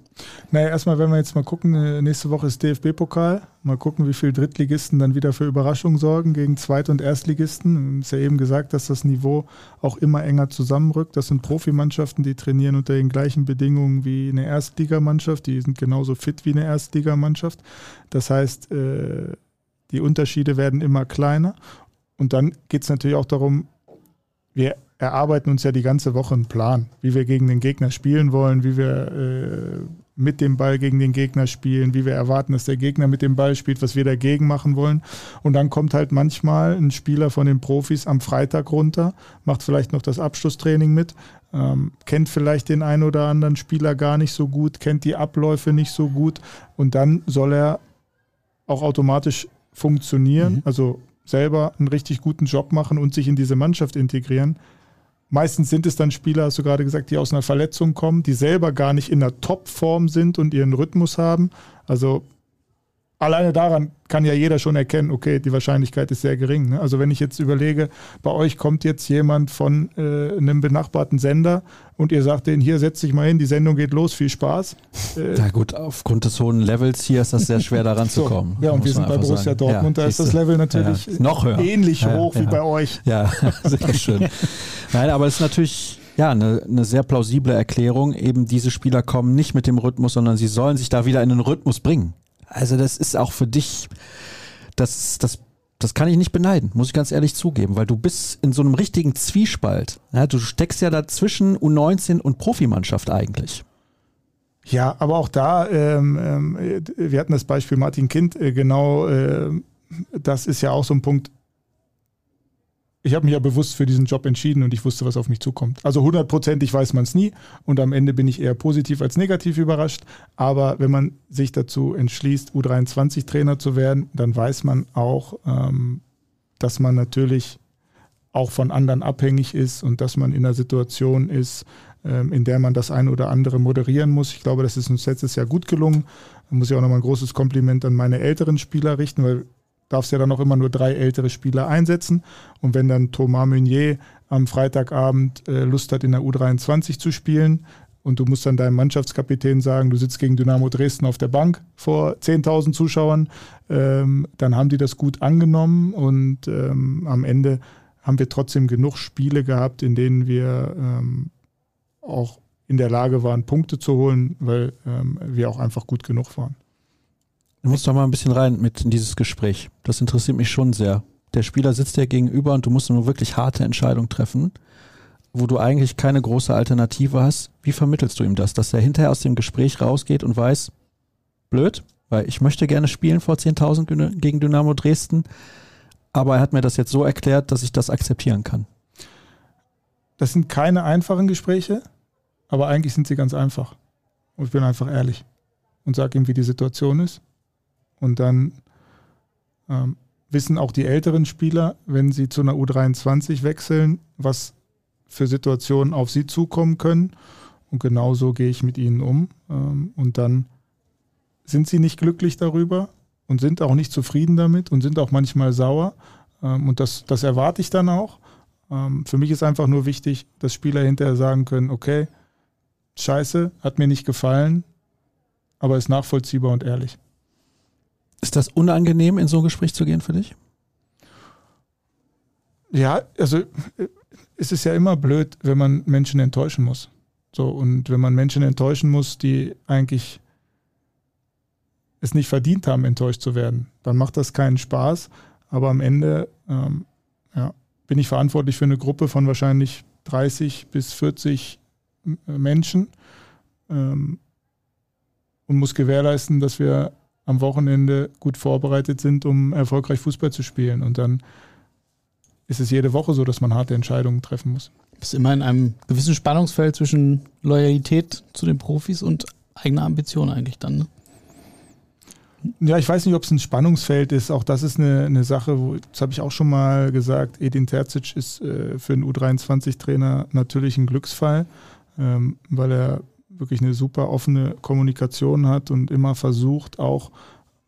S3: Naja, erstmal, wenn wir jetzt mal gucken, äh, nächste Woche ist DFB-Pokal. Mal gucken, wie viele Drittligisten dann wieder für Überraschungen sorgen gegen Zweit- und Erstligisten. Es ist ja eben gesagt, dass das Niveau auch immer enger zusammenrückt. Das sind Profimannschaften, die trainieren unter den gleichen Bedingungen wie eine Erstligamannschaft. Die sind genauso fit wie eine Erstligamannschaft. Das heißt, äh, die Unterschiede werden immer kleiner. Und dann geht es natürlich auch darum, wir erarbeiten uns ja die ganze Woche einen Plan, wie wir gegen den Gegner spielen wollen, wie wir äh, mit dem Ball gegen den Gegner spielen, wie wir erwarten, dass der Gegner mit dem Ball spielt, was wir dagegen machen wollen. Und dann kommt halt manchmal ein Spieler von den Profis am Freitag runter, macht vielleicht noch das Abschlusstraining mit, ähm, kennt vielleicht den einen oder anderen Spieler gar nicht so gut, kennt die Abläufe nicht so gut und dann soll er auch automatisch funktionieren, mhm. also selber einen richtig guten Job machen und sich in diese Mannschaft integrieren. Meistens sind es dann Spieler, hast du gerade gesagt, die aus einer Verletzung kommen, die selber gar nicht in der Topform sind und ihren Rhythmus haben. Also alleine daran kann ja jeder schon erkennen, okay, die Wahrscheinlichkeit ist sehr gering. Ne? Also wenn ich jetzt überlege, bei euch kommt jetzt jemand von äh, einem benachbarten Sender und ihr sagt denen, hier setz dich mal hin, die Sendung geht los, viel Spaß.
S1: Äh, Na gut, aufgrund des hohen Levels hier ist das sehr schwer daran [LAUGHS] so, zu kommen.
S3: Ja, und wir sind bei Borussia sagen. Dortmund, ja, da ist das Level natürlich ja,
S1: noch höher.
S3: ähnlich ja, hoch wie bei euch.
S1: Ja, [LAUGHS] sehr schön. Nein, aber es ist natürlich ja, eine, eine sehr plausible Erklärung. Eben diese Spieler kommen nicht mit dem Rhythmus, sondern sie sollen sich da wieder in den Rhythmus bringen. Also das ist auch für dich, das, das, das kann ich nicht beneiden, muss ich ganz ehrlich zugeben, weil du bist in so einem richtigen Zwiespalt. Ja, du steckst ja dazwischen U19 und Profimannschaft eigentlich.
S3: Ja, aber auch da, ähm, ähm, wir hatten das Beispiel Martin Kind, äh, genau, äh, das ist ja auch so ein Punkt, ich habe mich ja bewusst für diesen Job entschieden und ich wusste, was auf mich zukommt. Also hundertprozentig weiß man es nie und am Ende bin ich eher positiv als negativ überrascht. Aber wenn man sich dazu entschließt, U23-Trainer zu werden, dann weiß man auch, ähm, dass man natürlich auch von anderen abhängig ist und dass man in einer Situation ist, ähm, in der man das eine oder andere moderieren muss. Ich glaube, das ist uns letztes Jahr gut gelungen. Da muss ich auch nochmal ein großes Kompliment an meine älteren Spieler richten, weil darfst ja dann auch immer nur drei ältere Spieler einsetzen. Und wenn dann Thomas Meunier am Freitagabend äh, Lust hat, in der U23 zu spielen, und du musst dann deinem Mannschaftskapitän sagen, du sitzt gegen Dynamo Dresden auf der Bank vor 10.000 Zuschauern, ähm, dann haben die das gut angenommen und ähm, am Ende haben wir trotzdem genug Spiele gehabt, in denen wir ähm, auch in der Lage waren, Punkte zu holen, weil wir auch einfach gut genug waren.
S1: Du musst doch mal ein bisschen rein mit in dieses Gespräch. Das interessiert mich schon sehr. Der Spieler sitzt dir gegenüber und du musst eine wirklich harte Entscheidung treffen wo du eigentlich keine große Alternative hast, wie vermittelst du ihm das, dass er hinterher aus dem Gespräch rausgeht und weiß, blöd, weil ich möchte gerne spielen vor 10.000 gegen Dynamo Dresden, aber er hat mir das jetzt so erklärt, dass ich das akzeptieren kann.
S3: Das sind keine einfachen Gespräche, aber eigentlich sind sie ganz einfach. Und ich bin einfach ehrlich und sage ihm, wie die Situation ist. Und dann ähm, wissen auch die älteren Spieler, wenn sie zu einer U23 wechseln, was für Situationen auf sie zukommen können. Und genauso gehe ich mit ihnen um. Ähm, und dann sind sie nicht glücklich darüber und sind auch nicht zufrieden damit und sind auch manchmal sauer. Ähm, und das, das erwarte ich dann auch. Ähm, für mich ist einfach nur wichtig, dass Spieler hinterher sagen können, okay, scheiße, hat mir nicht gefallen, aber ist nachvollziehbar und ehrlich.
S1: Ist das unangenehm, in so ein Gespräch zu gehen für dich?
S3: Ja, also äh, es ist ja immer blöd, wenn man Menschen enttäuschen muss. So, und wenn man Menschen enttäuschen muss, die eigentlich es nicht verdient haben, enttäuscht zu werden, dann macht das keinen Spaß. Aber am Ende ähm, ja, bin ich verantwortlich für eine Gruppe von wahrscheinlich 30 bis 40 Menschen ähm, und muss gewährleisten, dass wir am Wochenende gut vorbereitet sind, um erfolgreich Fußball zu spielen. Und dann ist es jede Woche so, dass man harte Entscheidungen treffen muss.
S2: Du bist immer in einem gewissen Spannungsfeld zwischen Loyalität zu den Profis und eigener Ambition eigentlich dann. Ne?
S3: Ja, ich weiß nicht, ob es ein Spannungsfeld ist. Auch das ist eine, eine Sache, wo, das habe ich auch schon mal gesagt, Edin Terzic ist äh, für einen U23-Trainer natürlich ein Glücksfall, ähm, weil er wirklich eine super offene Kommunikation hat und immer versucht, auch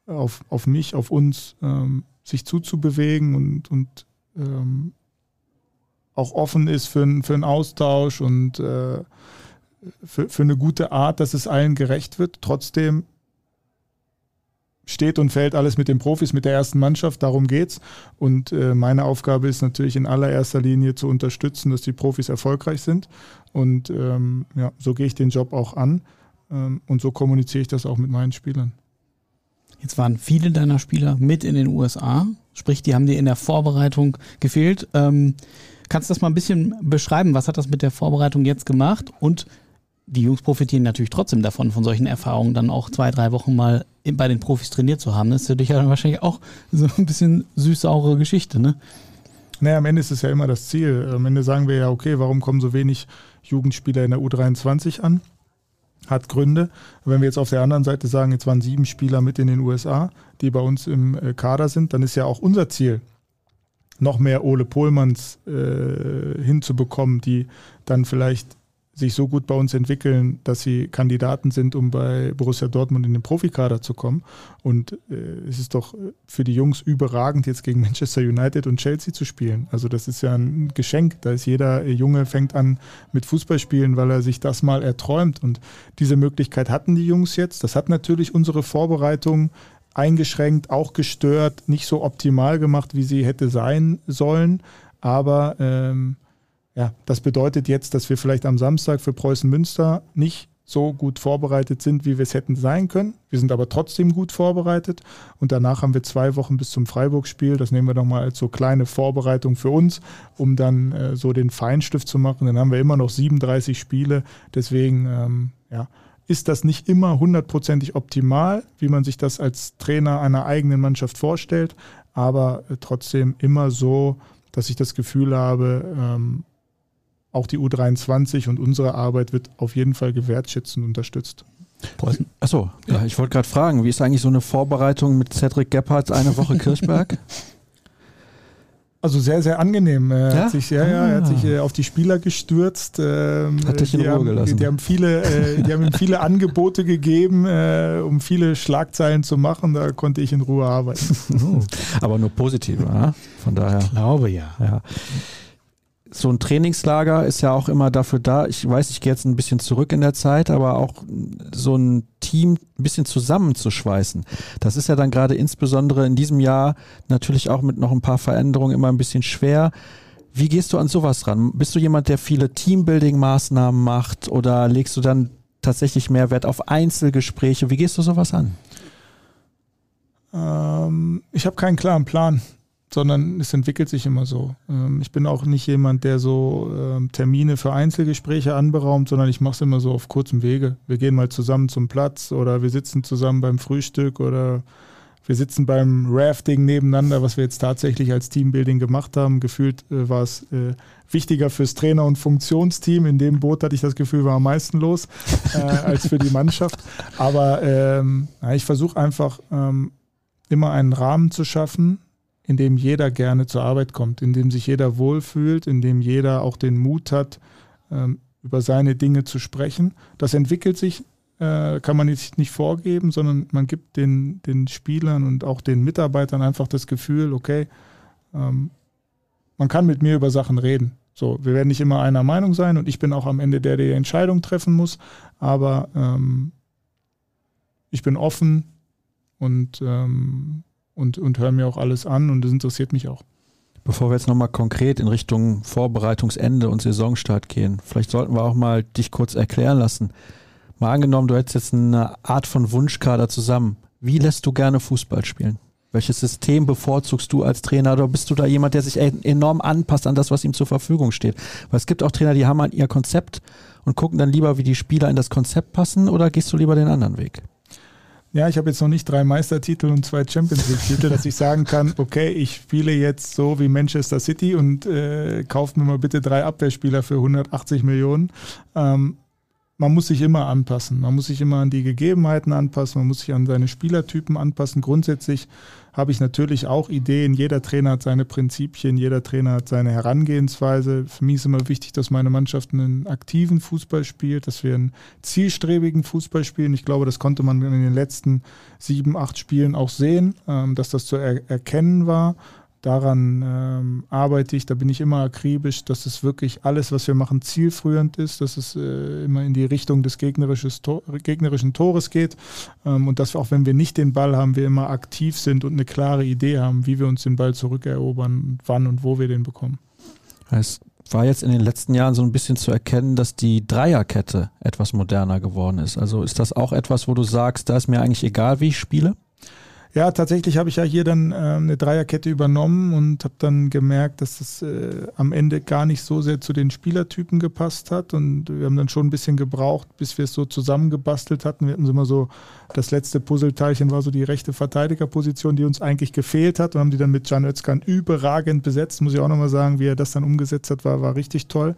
S3: auf, auf mich, auf uns ähm, sich zuzubewegen und, und ähm, auch offen ist für, für einen Austausch und äh, für, für eine gute Art, dass es allen gerecht wird. Trotzdem steht und fällt alles mit den Profis, mit der ersten Mannschaft, darum geht's. Und äh, meine Aufgabe ist natürlich in allererster Linie zu unterstützen, dass die Profis erfolgreich sind. Und ähm, ja, so gehe ich den Job auch an. Ähm, und so kommuniziere ich das auch mit meinen Spielern.
S2: Jetzt waren viele deiner Spieler mit in den USA, sprich, die haben dir in der Vorbereitung gefehlt. Ähm, kannst du das mal ein bisschen beschreiben? Was hat das mit der Vorbereitung jetzt gemacht? Und die Jungs profitieren natürlich trotzdem davon, von solchen Erfahrungen, dann auch zwei, drei Wochen mal bei den Profis trainiert zu haben. Das ist dich ja wahrscheinlich auch so ein bisschen süß-saure Geschichte, ne?
S3: Naja, am Ende ist es ja immer das Ziel. Am Ende sagen wir ja, okay, warum kommen so wenig Jugendspieler in der U23 an? hat Gründe. Wenn wir jetzt auf der anderen Seite sagen, jetzt waren sieben Spieler mit in den USA, die bei uns im äh, Kader sind, dann ist ja auch unser Ziel, noch mehr Ole Pohlmanns äh, hinzubekommen, die dann vielleicht sich so gut bei uns entwickeln, dass sie Kandidaten sind, um bei Borussia Dortmund in den Profikader zu kommen. Und äh, es ist doch für die Jungs überragend, jetzt gegen Manchester United und Chelsea zu spielen. Also das ist ja ein Geschenk. Da ist jeder Junge fängt an mit Fußballspielen, weil er sich das mal erträumt. Und diese Möglichkeit hatten die Jungs jetzt. Das hat natürlich unsere Vorbereitung eingeschränkt, auch gestört, nicht so optimal gemacht, wie sie hätte sein sollen. Aber ähm, ja, das bedeutet jetzt, dass wir vielleicht am Samstag für Preußen Münster nicht so gut vorbereitet sind, wie wir es hätten sein können. Wir sind aber trotzdem gut vorbereitet und danach haben wir zwei Wochen bis zum Freiburg-Spiel. Das nehmen wir nochmal als so kleine Vorbereitung für uns, um dann äh, so den Feinstift zu machen. Dann haben wir immer noch 37 Spiele. Deswegen ähm, ja, ist das nicht immer hundertprozentig optimal, wie man sich das als Trainer einer eigenen Mannschaft vorstellt, aber äh, trotzdem immer so, dass ich das Gefühl habe, ähm, auch die U23 und unsere Arbeit wird auf jeden Fall gewertschätzt und unterstützt.
S1: Achso, ja, ich wollte gerade fragen, wie ist eigentlich so eine Vorbereitung mit Cedric Gebhardt eine Woche Kirchberg? [LAUGHS]
S3: Also sehr, sehr angenehm. Er ja? hat sich, ja, ja, er hat sich ah. äh, auf die Spieler gestürzt.
S1: Ähm, hat dich in Ruhe
S3: haben,
S1: gelassen.
S3: Die, haben viele, äh, die haben ihm viele Angebote gegeben, äh, um viele Schlagzeilen zu machen. Da konnte ich in Ruhe arbeiten.
S1: Aber nur positiv, ja? von daher.
S2: Ich glaube ja.
S1: ja so ein Trainingslager ist ja auch immer dafür da, ich weiß, ich gehe jetzt ein bisschen zurück in der Zeit, aber auch so ein Team ein bisschen zusammenzuschweißen. Das ist ja dann gerade insbesondere in diesem Jahr natürlich auch mit noch ein paar Veränderungen immer ein bisschen schwer. Wie gehst du an sowas ran? Bist du jemand, der viele Teambuilding-Maßnahmen macht oder legst du dann tatsächlich mehr Wert auf Einzelgespräche? Wie gehst du sowas an?
S3: Ähm, ich habe keinen klaren Plan sondern es entwickelt sich immer so. Ähm, ich bin auch nicht jemand, der so ähm, Termine für Einzelgespräche anberaumt, sondern ich mache es immer so auf kurzem Wege. Wir gehen mal zusammen zum Platz oder wir sitzen zusammen beim Frühstück oder wir sitzen beim Rafting nebeneinander, was wir jetzt tatsächlich als Teambuilding gemacht haben. Gefühlt äh, war es äh, wichtiger fürs Trainer- und Funktionsteam. In dem Boot hatte ich das Gefühl, war am meisten los äh, [LAUGHS] als für die Mannschaft. Aber ähm, ich versuche einfach immer einen Rahmen zu schaffen, in dem jeder gerne zur Arbeit kommt, in dem sich jeder wohlfühlt, in dem jeder auch den Mut hat, ähm, über seine Dinge zu sprechen. Das entwickelt sich, äh, kann man nicht, nicht vorgeben, sondern man gibt den, den Spielern und auch den Mitarbeitern einfach das Gefühl, okay, ähm, man kann mit mir über Sachen reden. So, wir werden nicht immer einer Meinung sein und ich bin auch am Ende der, der die Entscheidung treffen muss, aber ähm, ich bin offen und ähm, und, und höre mir auch alles an und das interessiert mich auch.
S1: Bevor wir jetzt nochmal konkret in Richtung Vorbereitungsende und Saisonstart gehen, vielleicht sollten wir auch mal dich kurz erklären lassen. Mal angenommen, du hättest jetzt eine Art von Wunschkader zusammen. Wie lässt du gerne Fußball spielen? Welches System bevorzugst du als Trainer oder bist du da jemand, der sich enorm anpasst an das, was ihm zur Verfügung steht? Weil es gibt auch Trainer, die haben halt ihr Konzept und gucken dann lieber, wie die Spieler in das Konzept passen oder gehst du lieber den anderen Weg?
S3: Ja, ich habe jetzt noch nicht drei Meistertitel und zwei Champions League-Titel, dass ich sagen kann, [LAUGHS] okay, ich spiele jetzt so wie Manchester City und äh, kauft mir mal bitte drei Abwehrspieler für 180 Millionen. Ähm, man muss sich immer anpassen. Man muss sich immer an die Gegebenheiten anpassen, man muss sich an seine Spielertypen anpassen. Grundsätzlich habe ich natürlich auch Ideen. Jeder Trainer hat seine Prinzipien, jeder Trainer hat seine Herangehensweise. Für mich ist immer wichtig, dass meine Mannschaft einen aktiven Fußball spielt, dass wir einen zielstrebigen Fußball spielen. Ich glaube, das konnte man in den letzten sieben, acht Spielen auch sehen, ähm, dass das zu erkennen war. Daran ähm, arbeite ich, da bin ich immer akribisch, dass es wirklich alles, was wir machen, zielführend ist, dass es äh, immer in die Richtung des Tor, gegnerischen Tores geht ähm, und dass wir, auch wenn wir nicht den Ball haben, wir immer aktiv sind und eine klare Idee haben, wie wir uns den Ball zurückerobern, wann und wo wir den bekommen.
S1: Es war jetzt in den letzten Jahren so ein bisschen zu erkennen, dass die Dreierkette etwas moderner geworden ist. Also ist das auch etwas, wo du sagst, da ist mir eigentlich egal, wie ich spiele?
S3: Ja, tatsächlich habe ich ja hier dann äh, eine Dreierkette übernommen und habe dann gemerkt, dass das äh, am Ende gar nicht so sehr zu den Spielertypen gepasst hat. Und wir haben dann schon ein bisschen gebraucht, bis wir es so zusammengebastelt hatten. Wir hatten so immer so, das letzte Puzzleteilchen war so die rechte Verteidigerposition, die uns eigentlich gefehlt hat und haben die dann mit Can Özkan überragend besetzt. Muss ich auch nochmal sagen, wie er das dann umgesetzt hat, war, war richtig toll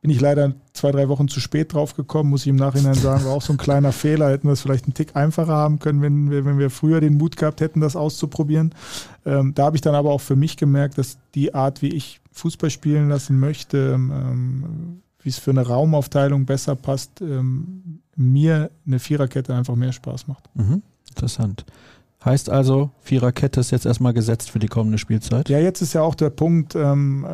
S3: bin ich leider zwei, drei Wochen zu spät drauf gekommen, muss ich im Nachhinein sagen, war auch so ein kleiner Fehler. Hätten wir es vielleicht einen Tick einfacher haben können, wenn wir, wenn wir früher den Mut gehabt hätten, das auszuprobieren. Ähm, da habe ich dann aber auch für mich gemerkt, dass die Art, wie ich Fußball spielen lassen möchte, ähm, wie es für eine Raumaufteilung besser passt, ähm, mir eine Viererkette einfach mehr Spaß macht.
S1: Mhm, interessant. Heißt also, Viererkette ist jetzt erstmal gesetzt für die kommende Spielzeit?
S3: Ja, jetzt ist ja auch der Punkt, ähm,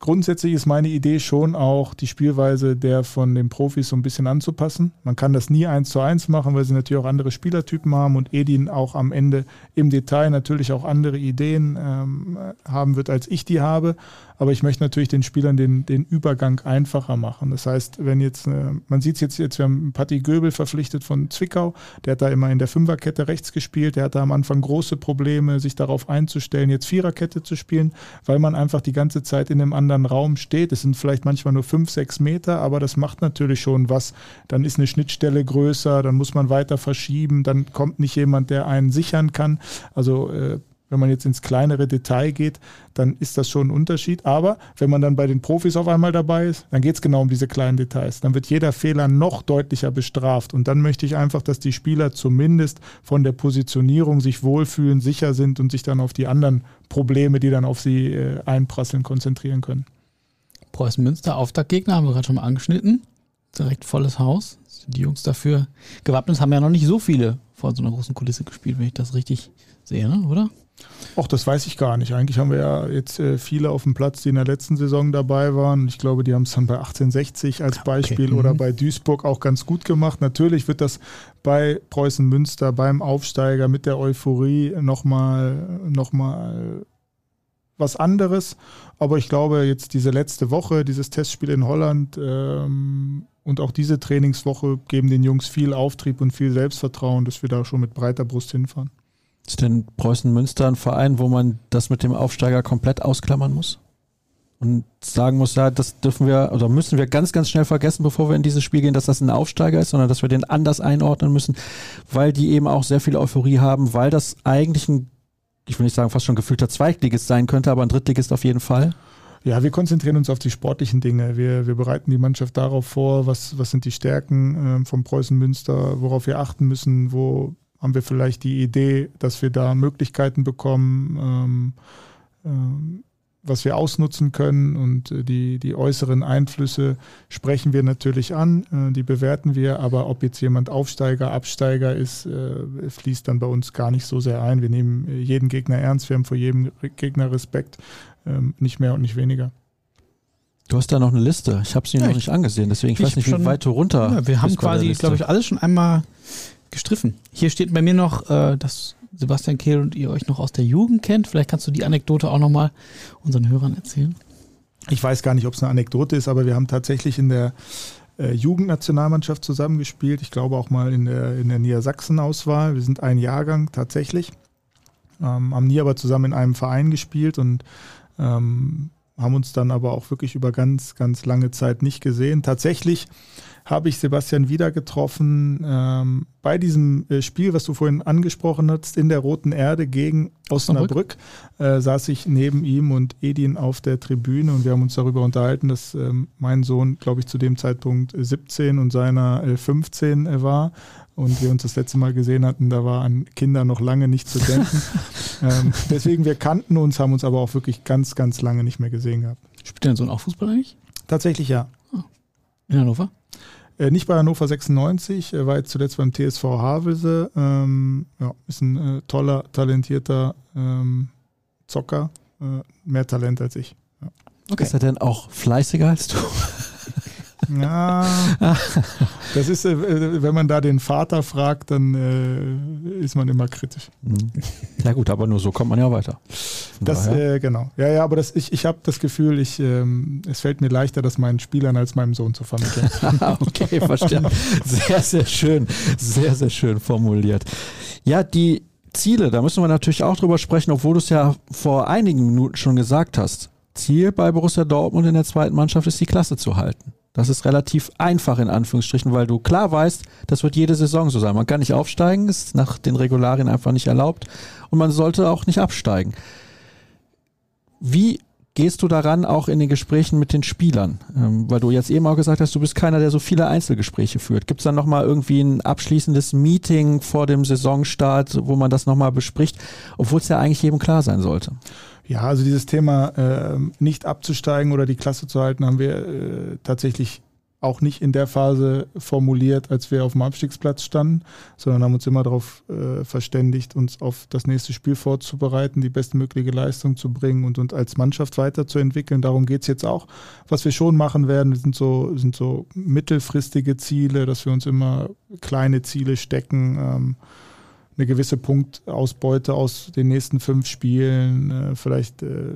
S3: grundsätzlich ist meine Idee schon auch, die Spielweise der von den Profis so ein bisschen anzupassen. Man kann das nie eins zu eins machen, weil sie natürlich auch andere Spielertypen haben und Edin auch am Ende im Detail natürlich auch andere Ideen ähm, haben wird, als ich die habe. Aber ich möchte natürlich den Spielern den, den Übergang einfacher machen. Das heißt, wenn jetzt, äh, man sieht es jetzt, jetzt, wir haben Patti Göbel verpflichtet von Zwickau, der hat da immer in der Fünferkette rechts gespielt, der hatte am Anfang große Probleme, sich darauf einzustellen, jetzt Viererkette zu spielen, weil man einfach die ganze Zeit in einem anderen Raum steht. Es sind vielleicht manchmal nur fünf, sechs Meter, aber das macht natürlich schon was. Dann ist eine Schnittstelle größer, dann muss man weiter verschieben, dann kommt nicht jemand, der einen sichern kann. Also äh, Wenn man jetzt ins kleinere Detail geht, dann ist das schon ein Unterschied. Aber wenn man dann bei den Profis auf einmal dabei ist, dann geht es genau um diese kleinen Details. Dann wird jeder Fehler noch deutlicher bestraft. Und dann möchte ich einfach, dass die Spieler zumindest von der Positionierung sich wohlfühlen, sicher sind und sich dann auf die anderen Probleme, die dann auf sie äh, einprasseln, konzentrieren können.
S2: Preußen Münster, Auftaktgegner, haben wir gerade schon mal angeschnitten. Direkt volles Haus. Sind die Jungs dafür gewappnet? Haben ja noch nicht so viele vor so einer großen Kulisse gespielt, wenn ich das richtig sehe, ne? oder?
S3: Ach, das weiß ich gar nicht. Eigentlich haben wir ja jetzt äh, viele auf dem Platz, die in der letzten Saison dabei waren. Ich glaube, die haben es dann bei 1860 als Beispiel okay. oder mhm. bei Duisburg auch ganz gut gemacht. Natürlich wird das bei Preußen Münster beim Aufsteiger mit der Euphorie nochmal noch mal was anderes. Aber ich glaube, jetzt diese letzte Woche, dieses Testspiel in Holland ähm, und auch diese Trainingswoche geben den Jungs viel Auftrieb und viel Selbstvertrauen, dass wir da schon mit breiter Brust hinfahren.
S1: Ist denn Preußen Münster ein Verein, wo man das mit dem Aufsteiger komplett ausklammern muss? Und sagen muss, ja, das dürfen wir oder müssen wir ganz, ganz schnell vergessen, bevor wir in dieses Spiel gehen, dass das ein Aufsteiger ist, sondern dass wir den anders einordnen müssen, weil die eben auch sehr viel Euphorie haben, weil das eigentlich ein ich will nicht sagen, fast schon gefühlter Zweitligist sein könnte, aber ein Drittligist auf jeden Fall?
S3: Ja, wir konzentrieren uns auf die sportlichen Dinge. Wir, wir bereiten die Mannschaft darauf vor, was, was sind die Stärken äh, vom Preußen Münster, worauf wir achten müssen, wo haben wir vielleicht die Idee, dass wir da Möglichkeiten bekommen, ähm, ähm, was wir ausnutzen können und äh, die, die äußeren Einflüsse sprechen wir natürlich an, äh, die bewerten wir, aber ob jetzt jemand Aufsteiger, Absteiger ist, äh, fließt dann bei uns gar nicht so sehr ein. Wir nehmen jeden Gegner ernst, wir haben vor jedem Gegner Respekt, ähm, nicht mehr und nicht weniger.
S1: Du hast da noch eine Liste. Ich habe sie ja, noch nicht angesehen, deswegen ich, ich weiß nicht, wie weit du runter.
S2: Ja, wir haben quasi, glaube ich, alles schon einmal gestriffen. Hier steht bei mir noch, äh, dass Sebastian Kehl und ihr euch noch aus der Jugend kennt. Vielleicht kannst du die Anekdote auch nochmal unseren Hörern erzählen.
S3: Ich weiß gar nicht, ob es eine Anekdote ist, aber wir haben tatsächlich in der äh, Jugendnationalmannschaft zusammengespielt. Ich glaube auch mal in der, in der Niedersachsen-Auswahl. Wir sind ein Jahrgang tatsächlich. Ähm, haben nie aber zusammen in einem Verein gespielt und ähm, haben uns dann aber auch wirklich über ganz, ganz lange Zeit nicht gesehen. Tatsächlich habe ich Sebastian wieder getroffen ähm, bei diesem äh, Spiel, was du vorhin angesprochen hast, in der Roten Erde gegen Osnabrück. Äh, saß ich neben ihm und Edin auf der Tribüne und wir haben uns darüber unterhalten, dass ähm, mein Sohn, glaube ich, zu dem Zeitpunkt 17 und seiner äh, 15 äh, war und wir uns das letzte Mal gesehen hatten, da war an Kinder noch lange nicht zu denken. [LAUGHS] ähm, deswegen, wir kannten uns, haben uns aber auch wirklich ganz, ganz lange nicht mehr gesehen gehabt.
S2: Spielt dein Sohn auch Fußball eigentlich?
S3: Tatsächlich ja.
S2: Oh. In Hannover?
S3: Äh, nicht bei Hannover 96, er war jetzt zuletzt beim TSV Havelse. Ähm, ja, ist ein äh, toller, talentierter ähm, Zocker. Äh, mehr Talent als ich. Ja.
S1: Okay. Ist er denn auch fleißiger als du?
S3: Ja, [LAUGHS] das ist, äh, wenn man da den Vater fragt, dann äh, ist man immer kritisch.
S1: Mhm. Ja gut, aber nur so kommt man ja weiter.
S3: Das, äh, genau. Ja, ja, aber das, ich, ich habe das Gefühl, ich, ähm, es fällt mir leichter, das meinen Spielern als meinem Sohn zu vermitteln. [LAUGHS]
S1: okay, verstehe. Sehr, sehr schön. Sehr, sehr schön formuliert. Ja, die Ziele, da müssen wir natürlich auch drüber sprechen, obwohl du es ja vor einigen Minuten schon gesagt hast. Ziel bei Borussia Dortmund in der zweiten Mannschaft ist, die Klasse zu halten. Das ist relativ einfach in Anführungsstrichen, weil du klar weißt, das wird jede Saison so sein. Man kann nicht aufsteigen, ist nach den Regularien einfach nicht erlaubt und man sollte auch nicht absteigen. Wie gehst du daran auch in den Gesprächen mit den Spielern? Ähm, weil du jetzt eben auch gesagt hast, du bist keiner, der so viele Einzelgespräche führt. Gibt es dann nochmal irgendwie ein abschließendes Meeting vor dem Saisonstart, wo man das nochmal bespricht, obwohl es ja eigentlich jedem klar sein sollte?
S3: Ja, also dieses Thema äh, nicht abzusteigen oder die Klasse zu halten, haben wir äh, tatsächlich auch nicht in der Phase formuliert, als wir auf dem Abstiegsplatz standen, sondern haben uns immer darauf äh, verständigt, uns auf das nächste Spiel vorzubereiten, die bestmögliche Leistung zu bringen und uns als Mannschaft weiterzuentwickeln. Darum geht's jetzt auch. Was wir schon machen werden, sind so, sind so mittelfristige Ziele, dass wir uns immer kleine Ziele stecken. Ähm, eine gewisse Punktausbeute aus den nächsten fünf Spielen, äh, vielleicht äh,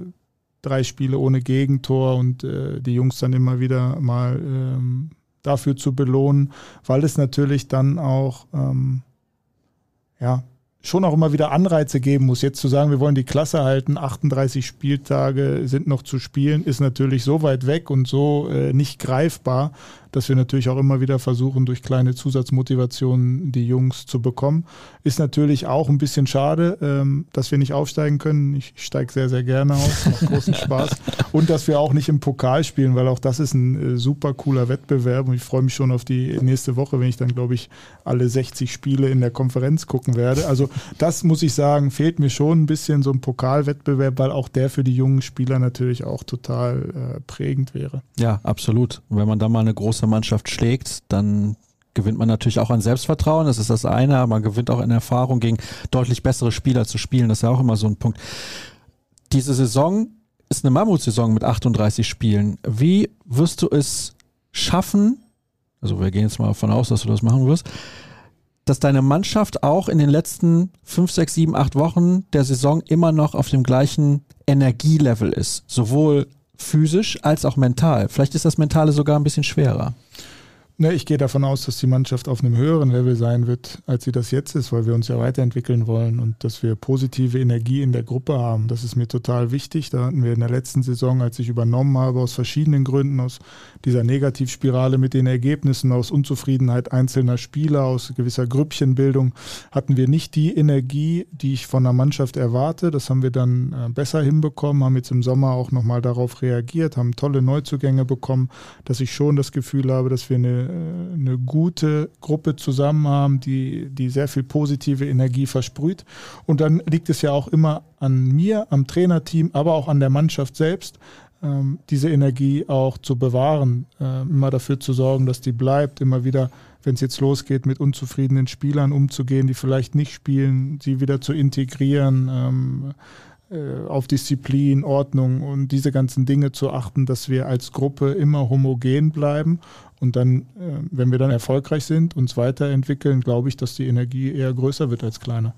S3: drei Spiele ohne Gegentor und äh, die Jungs dann immer wieder mal ähm, dafür zu belohnen, weil es natürlich dann auch ähm, ja, schon auch immer wieder Anreize geben muss. Jetzt zu sagen, wir wollen die Klasse halten, 38 Spieltage sind noch zu spielen, ist natürlich so weit weg und so äh, nicht greifbar, dass wir natürlich auch immer wieder versuchen, durch kleine Zusatzmotivationen die Jungs zu bekommen. Ist natürlich auch ein bisschen schade, ähm, dass wir nicht aufsteigen können. Ich steige sehr, sehr gerne auf, macht großen [LAUGHS] Spaß. Und dass wir auch nicht im Pokal spielen, weil auch das ist ein äh, super cooler Wettbewerb und ich freue mich schon auf die nächste Woche, wenn ich dann, glaube ich, alle 60 Spiele in der Konferenz gucken werde. Also das muss ich sagen, fehlt mir schon ein bisschen so ein Pokalwettbewerb, weil auch der für die jungen Spieler natürlich auch total äh, prägend wäre.
S1: Ja, absolut. Und wenn man dann mal eine große Mannschaft schlägt, dann gewinnt man natürlich auch an Selbstvertrauen, das ist das eine, aber man gewinnt auch in Erfahrung gegen deutlich bessere Spieler zu spielen, das ist ja auch immer so ein Punkt. Diese Saison ist eine Mammutsaison mit 38 Spielen. Wie wirst du es schaffen, also wir gehen jetzt mal davon aus, dass du das machen wirst, dass deine Mannschaft auch in den letzten 5, 6, 7, 8 Wochen der Saison immer noch auf dem gleichen Energielevel ist, sowohl physisch als auch mental. Vielleicht ist das Mentale sogar ein bisschen schwerer.
S3: Ne, ich gehe davon aus, dass die Mannschaft auf einem höheren Level sein wird, als sie das jetzt ist, weil wir uns ja weiterentwickeln wollen und dass wir positive Energie in der Gruppe haben. Das ist mir total wichtig. Da hatten wir in der letzten Saison, als ich übernommen habe, aus verschiedenen Gründen, aus dieser Negativspirale mit den Ergebnissen, aus Unzufriedenheit einzelner Spieler, aus gewisser Grüppchenbildung, hatten wir nicht die Energie, die ich von der Mannschaft erwarte. Das haben wir dann äh, besser hinbekommen, haben jetzt im Sommer auch nochmal darauf reagiert, haben tolle Neuzugänge bekommen, dass ich schon das Gefühl habe, dass wir eine äh, eine gute Gruppe zusammen haben, die, die sehr viel positive Energie versprüht. Und dann liegt es ja auch immer an mir, am Trainerteam, aber auch an der Mannschaft selbst, ähm, diese Energie auch zu bewahren, äh, immer dafür zu sorgen, dass die bleibt, immer wieder, wenn es jetzt losgeht, mit unzufriedenen Spielern umzugehen, die vielleicht nicht spielen, sie wieder zu integrieren ähm, äh, auf Disziplin, Ordnung und diese ganzen Dinge zu achten, dass wir als Gruppe immer homogen bleiben. Und dann, äh, wenn wir dann erfolgreich sind, uns weiterentwickeln, glaube ich, dass die Energie eher größer wird als kleiner.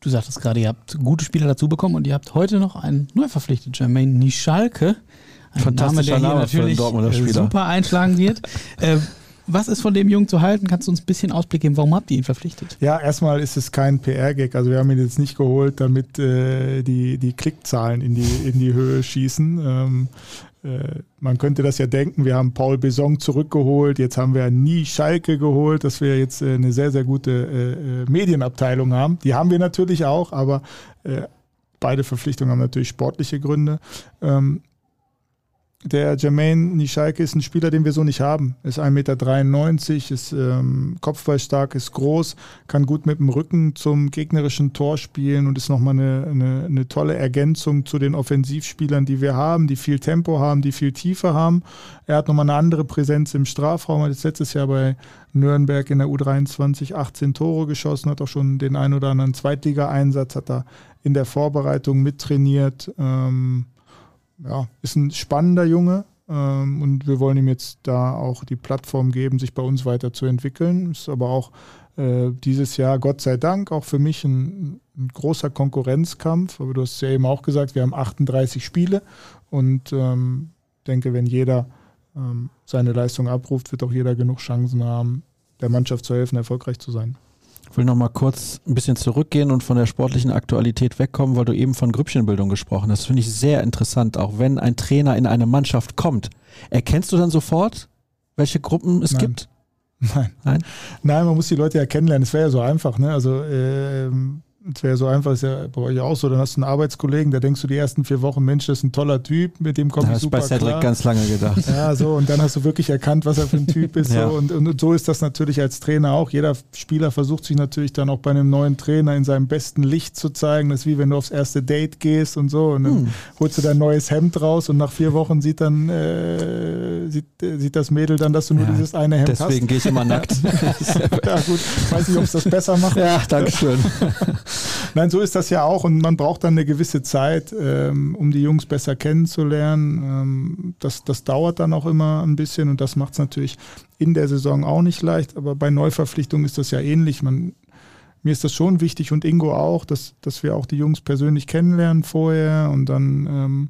S2: Du sagtest gerade, ihr habt gute Spieler dazu bekommen und ihr habt heute noch einen neu verpflichtet, Jermaine Nischalke.
S1: Ein Fantastischer Name, der hier Name
S2: natürlich super einschlagen wird. [LAUGHS] äh, was ist von dem Jungen zu halten? Kannst du uns ein bisschen Ausblick geben? Warum habt ihr ihn verpflichtet?
S3: Ja, erstmal ist es kein PR-Gag. Also wir haben ihn jetzt nicht geholt, damit äh, die, die Klickzahlen in die, in die Höhe schießen. Ähm, äh, man könnte das ja denken, wir haben Paul Besong zurückgeholt, jetzt haben wir nie Schalke geholt, dass wir jetzt äh, eine sehr, sehr gute äh, äh, Medienabteilung haben. Die haben wir natürlich auch, aber äh, beide Verpflichtungen haben natürlich sportliche Gründe. Der Jermaine Nischalke ist ein Spieler, den wir so nicht haben. Ist 1,93 Meter, ist ähm, kopfballstark, ist groß, kann gut mit dem Rücken zum gegnerischen Tor spielen und ist nochmal eine, eine, eine tolle Ergänzung zu den Offensivspielern, die wir haben, die viel Tempo haben, die viel Tiefe haben. Er hat nochmal eine andere Präsenz im Strafraum, hat letztes Jahr bei Nürnberg in der U23 18 Tore geschossen, hat auch schon den ein oder anderen Zweitligaeinsatz, hat da in der Vorbereitung mittrainiert. Ähm, ja, ist ein spannender Junge ähm, und wir wollen ihm jetzt da auch die Plattform geben, sich bei uns weiterzuentwickeln. Ist aber auch äh, dieses Jahr, Gott sei Dank, auch für mich ein, ein, großer Konkurrenzkampf. Aber du hast ja eben auch gesagt, wir haben 38 Spiele und ähm, denke, wenn jeder ähm, seine Leistung abruft, wird auch jeder genug Chancen haben, der Mannschaft zu helfen, erfolgreich zu sein.
S1: Ich will noch mal kurz ein bisschen zurückgehen und von der sportlichen Aktualität wegkommen, weil du eben von Grüppchenbildung gesprochen hast. Das finde ich sehr interessant. Auch wenn ein Trainer in eine Mannschaft kommt, erkennst du dann sofort, welche Gruppen es
S3: Nein.
S1: gibt?
S3: Nein. Nein. Nein, man muss die Leute ja kennenlernen. Es wäre ja so einfach. Ne? Also äh, es wäre so einfach, ist ja bei euch auch so, dann hast du einen Arbeitskollegen, da denkst du die ersten vier Wochen, Mensch, das ist ein toller Typ, mit dem komme ich super
S1: klar. Das bei
S3: Cedric
S1: ganz lange gedacht.
S3: Ja, so, und dann hast du wirklich erkannt, was er für ein Typ ist. [LAUGHS] ja. so, und, und, so ist das natürlich als Trainer auch. Jeder Spieler versucht sich natürlich dann auch bei einem neuen Trainer in seinem besten Licht zu zeigen. Das ist wie wenn du aufs erste Date gehst und so und dann hm. holst du dein neues Hemd raus und nach vier Wochen sieht dann äh, sieht, äh, sieht das Mädel dann, dass du nur ja, dieses eine Hemd
S1: deswegen
S3: hast.
S1: Deswegen gehe ich immer nackt. [LAUGHS]
S3: ja gut, weiß nicht, ob es das besser macht.
S1: Ja, danke schön. [LAUGHS]
S3: Nein, so ist das ja auch und man braucht dann eine gewisse Zeit, ähm, um die Jungs besser kennenzulernen. Ähm, das, das dauert dann auch immer ein bisschen und das macht es natürlich in der Saison auch nicht leicht, aber bei Neuverpflichtungen ist das ja ähnlich. Man, mir ist das schon wichtig und Ingo auch, dass, dass wir auch die Jungs persönlich kennenlernen vorher und dann ähm,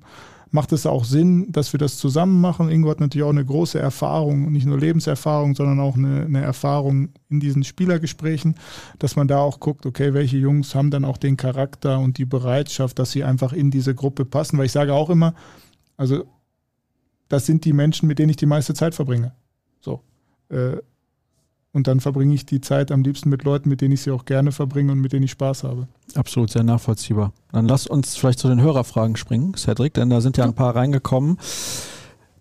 S3: macht es auch Sinn, dass wir das zusammen machen. Ingo hat natürlich auch eine große Erfahrung, nicht nur Lebenserfahrung, sondern auch eine, eine, Erfahrung in diesen Spielergesprächen, dass man da auch guckt, okay, welche Jungs haben dann auch den Charakter und die Bereitschaft, dass sie einfach in diese Gruppe passen. Weil ich sage auch immer, also das sind die Menschen, mit denen ich die meiste Zeit verbringe. So. Äh, und dann verbringe ich die Zeit am liebsten mit Leuten, mit denen ich sie auch gerne verbringe und mit denen ich Spaß habe.
S1: Absolut, sehr nachvollziehbar. Dann lass uns vielleicht zu den Hörerfragen springen, Cedric, denn da sind ja ein paar reingekommen.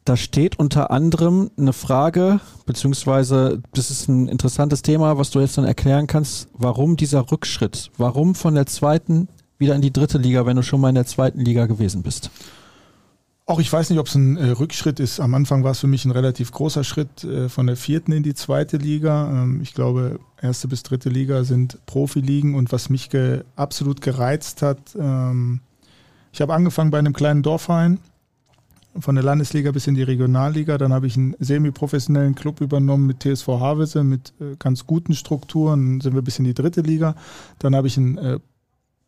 S1: Da steht unter anderem eine Frage, beziehungsweise das ist ein interessantes Thema, was du jetzt dann erklären kannst, warum dieser Rückschritt? Warum von der zweiten wieder in die dritte Liga, wenn du schon mal in der zweiten Liga gewesen bist?
S3: Auch ich weiß nicht, ob es ein äh, Rückschritt ist. Am Anfang war es für mich ein relativ großer Schritt äh, von der vierten in die zweite Liga. Ähm, ich glaube, erste bis dritte Liga sind Profiligen und was mich ge absolut gereizt hat, ähm, ich habe angefangen bei einem kleinen Dorfverein von der Landesliga bis in die Regionalliga. Dann habe ich einen semi-professionellen Club übernommen mit TSV Havelse mit äh, ganz guten Strukturen. Sind wir bis in die dritte Liga. Dann habe ich einen äh,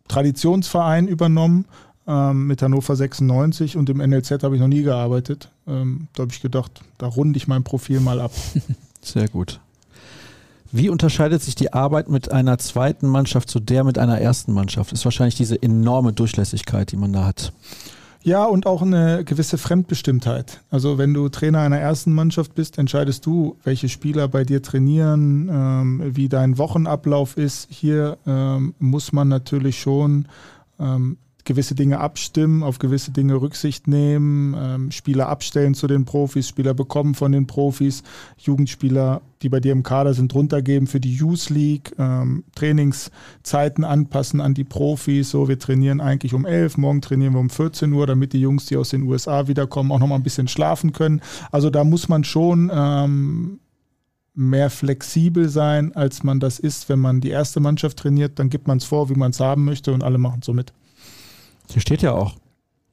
S3: Traditionsverein übernommen ähm, mit Hannover 96 und im NLZ habe ich noch nie gearbeitet. Ähm, da habe ich gedacht, da runde ich mein Profil mal ab. [LAUGHS]
S1: Sehr gut. Wie unterscheidet sich die Arbeit mit einer zweiten Mannschaft zu der mit einer ersten Mannschaft? Ist wahrscheinlich diese enorme Durchlässigkeit, die man da hat.
S3: Ja, und auch eine gewisse Fremdbestimmtheit. Also wenn du Trainer einer ersten Mannschaft bist, entscheidest du, welche Spieler bei dir trainieren, ähm, wie dein Wochenablauf ist. Hier ähm, muss man natürlich schon ähm, gewisse Dinge abstimmen, auf gewisse Dinge Rücksicht nehmen, ähm, Spieler abstellen zu den Profis, Spieler bekommen von den Profis, Jugendspieler, die bei dir im Kader sind, runtergeben für die Youth League, ähm, Trainingszeiten anpassen an die Profis. So, wir trainieren eigentlich um 11, morgen trainieren wir um 14 Uhr, damit die Jungs, die aus den USA wiederkommen, auch nochmal ein bisschen schlafen können. Also da muss man schon ähm, mehr flexibel sein, als man das ist, wenn man die erste Mannschaft trainiert. Dann gibt man es vor, wie man es haben möchte und alle machen so mit.
S1: Hier steht ja auch,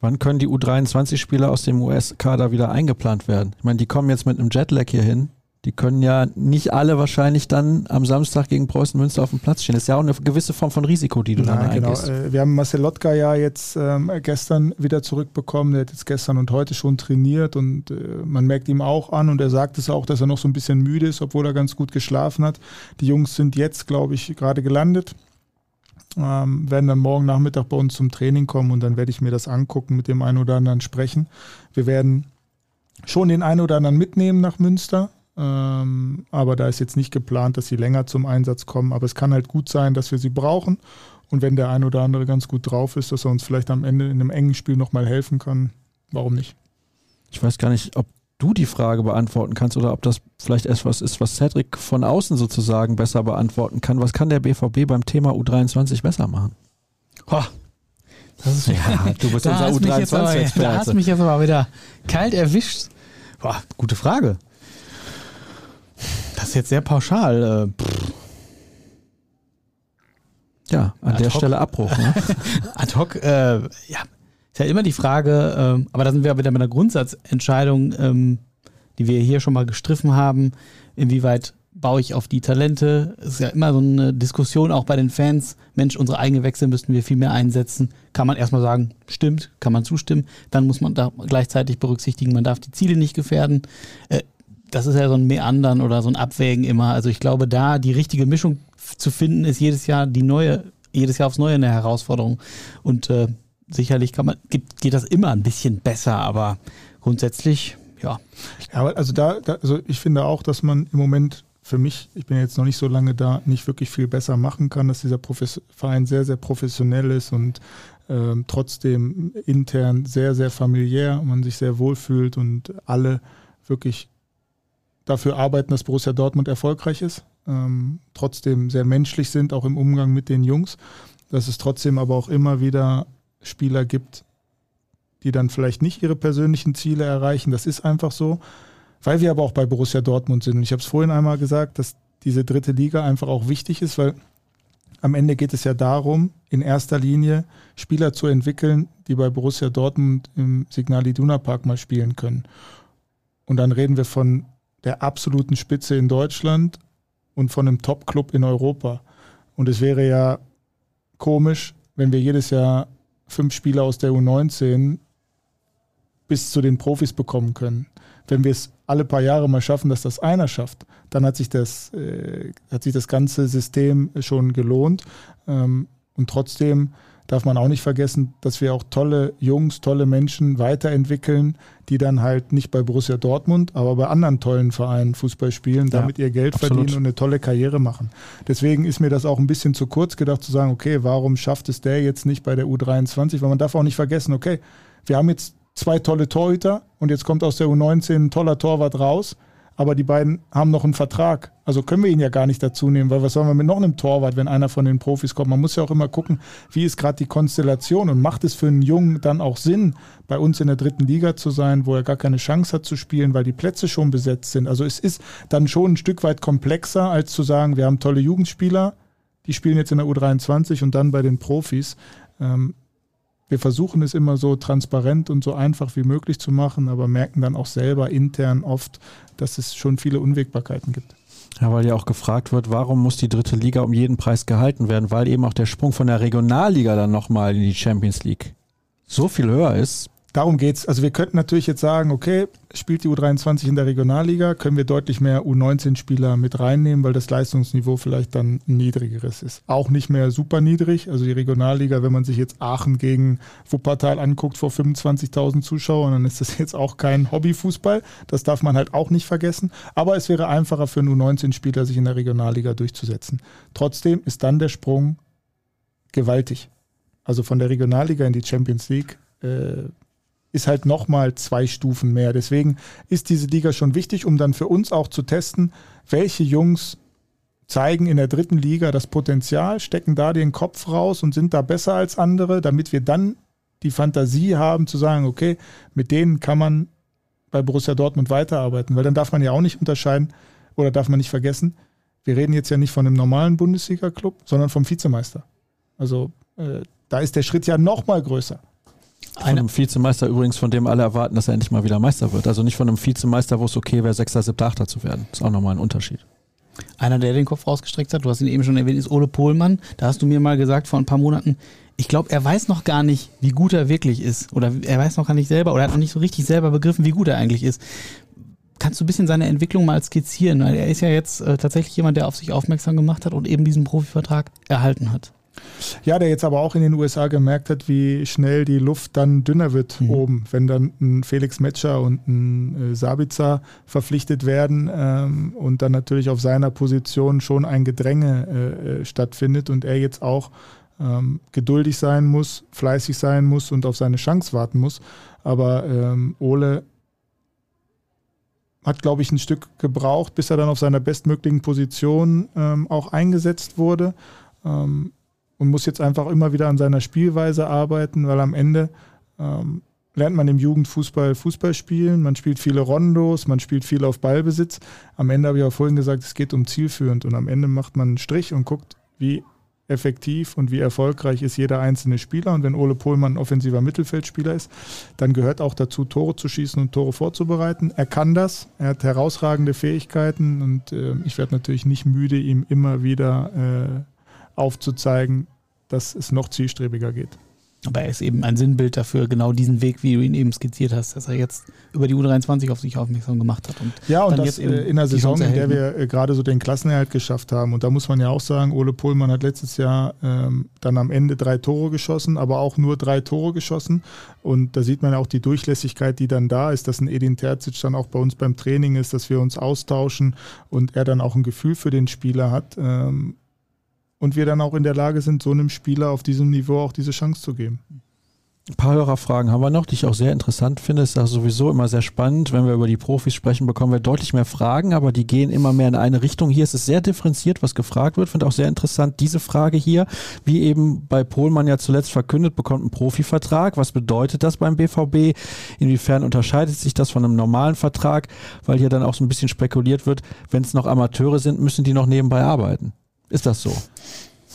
S1: wann können die U23-Spieler aus dem US-Kader wieder eingeplant werden? Ich meine, die kommen jetzt mit einem Jetlag hier hin. Die können ja nicht alle wahrscheinlich dann am Samstag gegen Preußen Münster auf dem Platz stehen. Das ist ja auch eine gewisse Form von Risiko, die du Nein, dann genau. eingehst.
S3: Äh, wir haben Marcel Lotka ja jetzt ähm, gestern wieder zurückbekommen. Der hat jetzt gestern und heute schon trainiert und äh, man merkt ihm auch an und er sagt es auch, dass er noch so ein bisschen müde ist, obwohl er ganz gut geschlafen hat. Die Jungs sind jetzt, glaube ich, gerade gelandet ähm, werden dann morgen Nachmittag bei uns zum Training kommen und dann werde ich mir das angucken, mit dem einen oder anderen sprechen. Wir werden schon den einen oder anderen mitnehmen nach Münster, ähm, aber da ist jetzt nicht geplant, dass sie länger zum Einsatz kommen. Aber es kann halt gut sein, dass wir sie brauchen. Und wenn der ein oder andere ganz gut drauf ist, dass er uns vielleicht am Ende in einem engen Spiel nochmal helfen kann, warum nicht?
S1: Ich weiß gar nicht, ob du die Frage beantworten kannst oder ob das vielleicht etwas ist, was Cedric von außen sozusagen besser beantworten kann. Was kann der BVB beim Thema U23 besser machen?
S2: Oh, das ist ja, [LAUGHS] du bist unser U23-Experte. Da hast mich jetzt aber wieder kalt erwischt. Boah, gute Frage. Das ist jetzt sehr pauschal. Äh,
S1: ja, an Ad der Stelle Abbruch. Ne? [LAUGHS]
S2: Ad hoc, äh, ja, ist ja immer die Frage, ähm, aber da sind wir wieder mit einer Grundsatzentscheidung, ähm, die wir hier schon mal gestriffen haben, inwieweit baue ich auf die Talente. Es ist ja immer so eine Diskussion auch bei den Fans. Mensch, unsere eigenen Wechsel müssten wir viel mehr einsetzen. Kann man erstmal sagen, stimmt, kann man zustimmen. Dann muss man da gleichzeitig berücksichtigen, man darf die Ziele nicht gefährden. Äh, das ist ja so ein Meandern oder so ein Abwägen immer. Also ich glaube, da die richtige Mischung zu finden, ist jedes Jahr die neue, jedes Jahr aufs Neue eine Herausforderung. Und äh, sicherlich kann man, geht, geht das immer ein bisschen besser, aber grundsätzlich, ja.
S3: Ja, also da, da, also ich finde auch, dass man im Moment für mich, ich bin jetzt noch nicht so lange da, nicht wirklich viel besser machen kann, dass dieser Profes Verein sehr, sehr professionell ist und ähm, trotzdem intern sehr, sehr familiär, man sich sehr wohlfühlt und alle wirklich dafür arbeiten, dass Borussia Dortmund erfolgreich ist, ähm, trotzdem sehr menschlich sind, auch im Umgang mit den Jungs, dass es trotzdem aber auch immer wieder Spieler gibt, die dann vielleicht nicht ihre persönlichen Ziele erreichen. Das ist einfach so, weil wir aber auch bei Borussia Dortmund sind. Und ich habe es vorhin einmal gesagt, dass diese dritte Liga einfach auch wichtig ist, weil am Ende geht es ja darum, in erster Linie Spieler zu entwickeln, die bei Borussia Dortmund im Signal Iduna Park mal spielen können. Und dann reden wir von der absoluten Spitze in Deutschland und von einem Top-Club in Europa. Und es wäre ja komisch, wenn wir jedes Jahr fünf Spieler aus der U19 bis zu den Profis bekommen können. Wenn wir es alle paar Jahre mal schaffen, dass das einer schafft, dann hat sich das, äh, hat sich das ganze System schon gelohnt. Ähm, und trotzdem darf man auch nicht vergessen, dass wir auch tolle Jungs, tolle Menschen weiterentwickeln, die dann halt nicht bei Borussia Dortmund, aber bei anderen tollen Vereinen Fußball spielen, damit ja, ihr Geld absolut. verdienen und eine tolle Karriere machen. Deswegen ist mir das auch ein bisschen zu kurz gedacht zu sagen, okay, warum schafft es der jetzt nicht bei der U23? Weil man darf auch nicht vergessen, okay, wir haben jetzt zwei tolle Torhüter und jetzt kommt aus der U19 ein toller Torwart raus aber die beiden haben noch einen Vertrag. Also können wir ihn ja gar nicht dazu nehmen, weil was sollen wir mit noch einem Torwart, wenn einer von den Profis kommt? Man muss ja auch immer gucken, wie ist gerade die Konstellation und macht es für einen Jungen dann auch Sinn, bei uns in der dritten Liga zu sein, wo er gar keine Chance hat zu spielen, weil die Plätze schon besetzt sind. Also es ist dann schon ein Stück weit komplexer, als zu sagen, wir haben tolle Jugendspieler, die spielen jetzt in der U23 und dann bei den Profis. Ähm, wir versuchen es immer so transparent und so einfach wie möglich zu machen, aber merken dann auch selber intern oft, dass es schon viele Unwägbarkeiten gibt.
S1: Ja, weil ja auch gefragt wird, warum muss die dritte Liga um jeden Preis gehalten werden, weil eben auch der Sprung von der Regionalliga dann nochmal in die Champions League so viel höher ist,
S3: darum geht es. Also wir könnten natürlich jetzt sagen, okay, spielt die U23 in der Regionalliga, können wir deutlich mehr U19-Spieler mit reinnehmen, weil das Leistungsniveau vielleicht dann niedrigeres ist. Auch nicht mehr super niedrig. Also die Regionalliga, wenn man sich jetzt Aachen gegen Wuppertal anguckt vor 25.000 Zuschauern, dann ist das [LAUGHS] jetzt auch kein Hobbyfußball. Das darf man halt auch nicht vergessen. Aber es wäre einfacher für einen U19-Spieler, sich in der Regionalliga durchzusetzen. Trotzdem ist dann der Sprung gewaltig. Also von der Regionalliga in die Champions League äh, ist halt nochmal zwei Stufen mehr. Deswegen ist diese Liga schon wichtig, um dann für uns auch zu testen, welche Jungs zeigen in der dritten Liga das Potenzial, stecken da den Kopf raus und sind da besser als andere, damit wir dann die Fantasie haben zu sagen, okay, mit denen kann man bei Borussia Dortmund weiterarbeiten, weil dann darf man ja auch nicht unterscheiden oder darf man nicht vergessen, wir reden jetzt ja nicht von einem normalen Bundesliga-Club, sondern vom Vizemeister. Also äh, da ist der Schritt ja noch mal größer.
S1: Von einem Vizemeister übrigens, von dem alle erwarten, dass er endlich mal wieder Meister wird. Also nicht von einem Vizemeister, wo es okay wäre, Sechster, Siebter, Achter zu werden. Das ist auch nochmal ein Unterschied.
S2: Einer, der den Kopf rausgestreckt hat, du hast ihn eben schon erwähnt, ist Ole Pohlmann. Da hast du mir mal gesagt vor ein paar Monaten, ich glaube, er weiß noch gar nicht, wie gut er wirklich ist. Oder er weiß noch gar nicht selber, oder er hat noch nicht so richtig selber begriffen, wie gut er eigentlich ist. Kannst du ein bisschen seine Entwicklung mal skizzieren? Er ist ja jetzt äh, tatsächlich jemand, der auf sich aufmerksam gemacht hat und eben diesen Profivertrag erhalten hat.
S3: Ja, der jetzt aber auch in den USA gemerkt hat, wie schnell die Luft dann dünner wird mhm. oben, wenn dann ein Felix Metscher und ein äh, Sabitzer verpflichtet werden ähm, und dann natürlich auf seiner Position schon ein Gedränge äh, äh, stattfindet und er jetzt auch ähm, geduldig sein muss, fleißig sein muss und auf seine Chance warten muss. Aber ähm, Ole hat, glaube ich, ein Stück gebraucht, bis er dann auf seiner bestmöglichen Position ähm, auch eingesetzt wurde. Ähm, und muss jetzt einfach immer wieder an seiner Spielweise arbeiten, weil am Ende ähm, lernt man im Jugendfußball Fußball spielen, man spielt viele Rondos, man spielt viel auf Ballbesitz. Am Ende habe ich auch vorhin gesagt, es geht um zielführend und am Ende macht man einen Strich und guckt, wie effektiv und wie erfolgreich ist jeder einzelne Spieler. Und wenn Ole Pohlmann ein offensiver Mittelfeldspieler ist, dann gehört auch dazu, Tore zu schießen und Tore vorzubereiten. Er kann das, er hat herausragende Fähigkeiten und äh, ich werde natürlich nicht müde, ihm immer wieder äh, aufzuzeigen, dass es noch zielstrebiger geht.
S2: Aber er ist eben ein Sinnbild dafür, genau diesen Weg, wie du ihn eben skizziert hast, dass er jetzt über die U23 auf sich aufmerksam gemacht hat.
S3: Und ja, und das äh, in der Saison, in der wir äh, gerade so den Klassenerhalt geschafft haben. Und da muss man ja auch sagen, Ole Pohlmann hat letztes Jahr ähm, dann am Ende drei Tore geschossen, aber auch nur drei Tore geschossen. Und da sieht man ja auch die Durchlässigkeit, die dann da ist, dass ein Edin Terzic dann auch bei uns beim Training ist, dass wir uns austauschen und er dann auch ein Gefühl für den Spieler hat. Ähm, und wir dann auch in der Lage sind, so einem Spieler auf diesem Niveau auch diese Chance zu geben.
S1: Ein paar Hörerfragen haben wir noch, die ich auch sehr interessant finde. Ist auch sowieso immer sehr spannend. Wenn wir über die Profis sprechen, bekommen wir deutlich mehr Fragen, aber die gehen immer mehr in eine Richtung. Hier ist es sehr differenziert, was gefragt wird. Finde auch sehr interessant diese Frage hier. Wie eben bei Pohlmann ja zuletzt verkündet, bekommt ein Profivertrag. Was bedeutet das beim BVB? Inwiefern unterscheidet sich das von einem normalen Vertrag? Weil hier dann auch so ein bisschen spekuliert wird, wenn es noch Amateure sind, müssen die noch nebenbei arbeiten. Ist das so?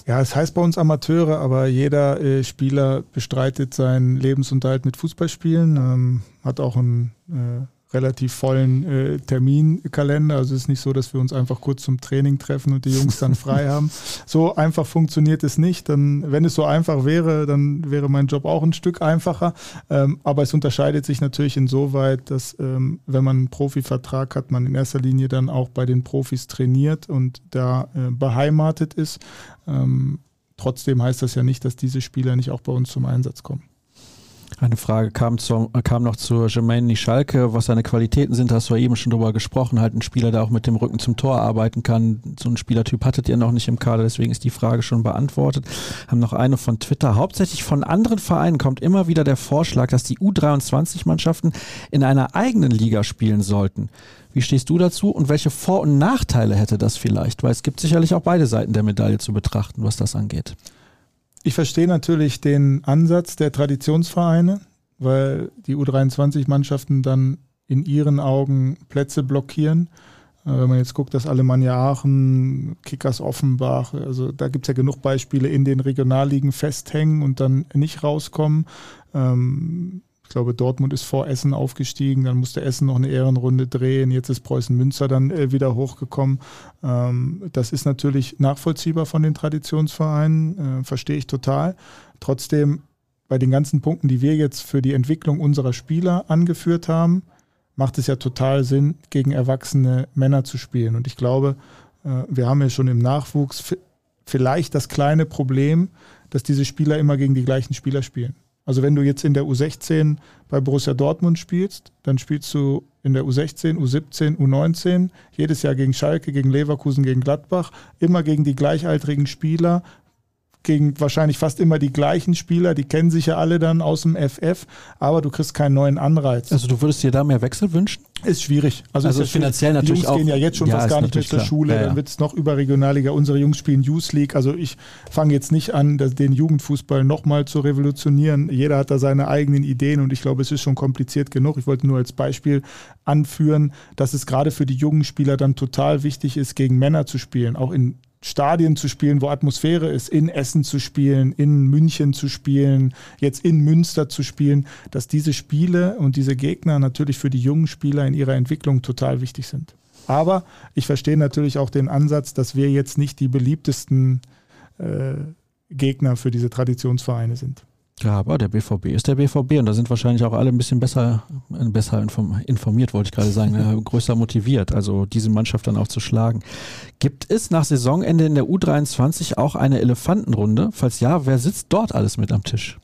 S3: Ja, es heißt bei uns Amateure, aber jeder äh, Spieler bestreitet seinen Lebensunterhalt mit Fußballspielen, ähm, hat auch ein äh, relativ vollen äh, Terminkalender. Also es ist nicht so, dass wir uns einfach kurz zum Training treffen und die Jungs dann frei haben. [LAUGHS] So einfach funktioniert es nicht. Dann, wenn es so einfach wäre, dann wäre mein Job auch ein Stück einfacher. Ähm, aber es unterscheidet sich natürlich insoweit, dass ähm, wenn man einen Profivertrag hat, man in erster Linie dann auch bei den Profis trainiert und da äh, beheimatet ist. Ähm, trotzdem heißt das ja nicht, dass diese Spieler nicht auch bei uns zum Einsatz kommen.
S1: Eine Frage kam, zum, kam noch zu Jermaine Schalke, was seine Qualitäten sind, hast du ja eben schon drüber gesprochen, halt ein Spieler, der auch mit dem Rücken zum Tor arbeiten kann. So einen Spielertyp hattet ihr noch nicht im Kader, deswegen ist die Frage schon beantwortet. Haben noch eine von Twitter. Hauptsächlich von anderen Vereinen kommt immer wieder der Vorschlag, dass die U23-Mannschaften in einer eigenen Liga spielen sollten. Wie stehst du dazu und welche Vor- und Nachteile hätte das vielleicht? Weil es gibt sicherlich auch beide Seiten der Medaille zu betrachten, was das angeht.
S3: Ich verstehe natürlich den Ansatz der Traditionsvereine, weil die U23-Mannschaften dann in ihren Augen Plätze blockieren. Äh, wenn man jetzt guckt, dass Alemannia Aachen, Kickers Offenbach, also da gibt es ja genug Beispiele, in den Regionalligen festhängen und dann nicht rauskommen. Ähm, ich glaube, Dortmund ist vor Essen aufgestiegen, dann musste Essen noch eine Ehrenrunde drehen, jetzt ist Preußen Münster dann äh, wieder hochgekommen. Ähm, das ist natürlich nachvollziehbar von den Traditionsvereinen, äh, verstehe ich total. Trotzdem, bei den ganzen Punkten, die wir jetzt für die Entwicklung unserer Spieler angeführt haben, macht es ja total Sinn, gegen erwachsene Männer zu spielen. Und ich glaube, äh, wir haben ja schon im Nachwuchs vielleicht das kleine Problem, dass diese Spieler immer gegen die gleichen Spieler spielen. Also wenn du jetzt in der U16 bei Borussia Dortmund spielst, dann spielst du in der U16, U17, U19, jedes Jahr gegen Schalke, gegen Leverkusen, gegen Gladbach, immer gegen die gleichaltrigen Spieler, gegen wahrscheinlich fast immer die gleichen Spieler, die kennen sich ja alle dann aus dem FF, aber du kriegst keinen neuen Anreiz.
S1: Also du würdest dir da mehr Wechsel wünschen?
S3: Ist schwierig.
S1: Also, also
S3: ist
S1: finanziell schwierig. natürlich
S3: die Jungs
S1: auch.
S3: gehen ja jetzt schon
S1: ja,
S3: fast gar nicht mehr zur. Schule,
S1: ja, ja.
S3: dann wird es noch über Regionalliga. Unsere Jungs spielen Youth League. Also ich fange jetzt nicht an, den Jugendfußball nochmal zu revolutionieren. Jeder hat da seine eigenen Ideen und ich glaube, es ist schon kompliziert genug. Ich wollte nur als Beispiel anführen, dass es gerade für die jungen Spieler dann total wichtig ist, gegen Männer zu spielen, auch in Stadien zu spielen, wo Atmosphäre ist, in Essen zu spielen, in München zu spielen, jetzt in Münster zu spielen, dass diese Spiele und diese Gegner natürlich für die jungen Spieler in ihrer Entwicklung total wichtig sind. Aber ich verstehe natürlich auch den Ansatz, dass wir jetzt nicht die beliebtesten äh, Gegner für diese Traditionsvereine sind.
S1: Ja, aber der BVB ist der BVB und da sind wahrscheinlich auch alle ein bisschen besser, äh, besser informiert, wollte ich gerade sagen, äh, [LAUGHS] größer motiviert, also diese Mannschaft dann auch zu schlagen. Gibt es nach Saisonende in der U23 auch eine Elefantenrunde? Falls ja, wer sitzt dort alles mit am Tisch?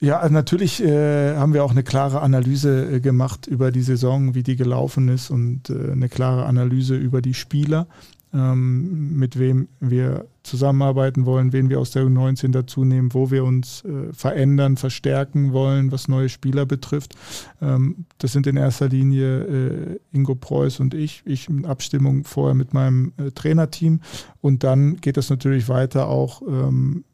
S3: Ja, also natürlich äh, haben wir auch eine klare Analyse äh, gemacht über die Saison, wie die gelaufen ist und äh, eine klare Analyse über die Spieler mit wem wir zusammenarbeiten wollen, wen wir aus der U19 dazu nehmen, wo wir uns äh, verändern, verstärken wollen, was neue Spieler betrifft. Ähm, das sind in erster Linie äh, Ingo Preuß und ich. Ich in Abstimmung vorher mit meinem äh, Trainerteam. Und dann geht das natürlich weiter auch. Ähm,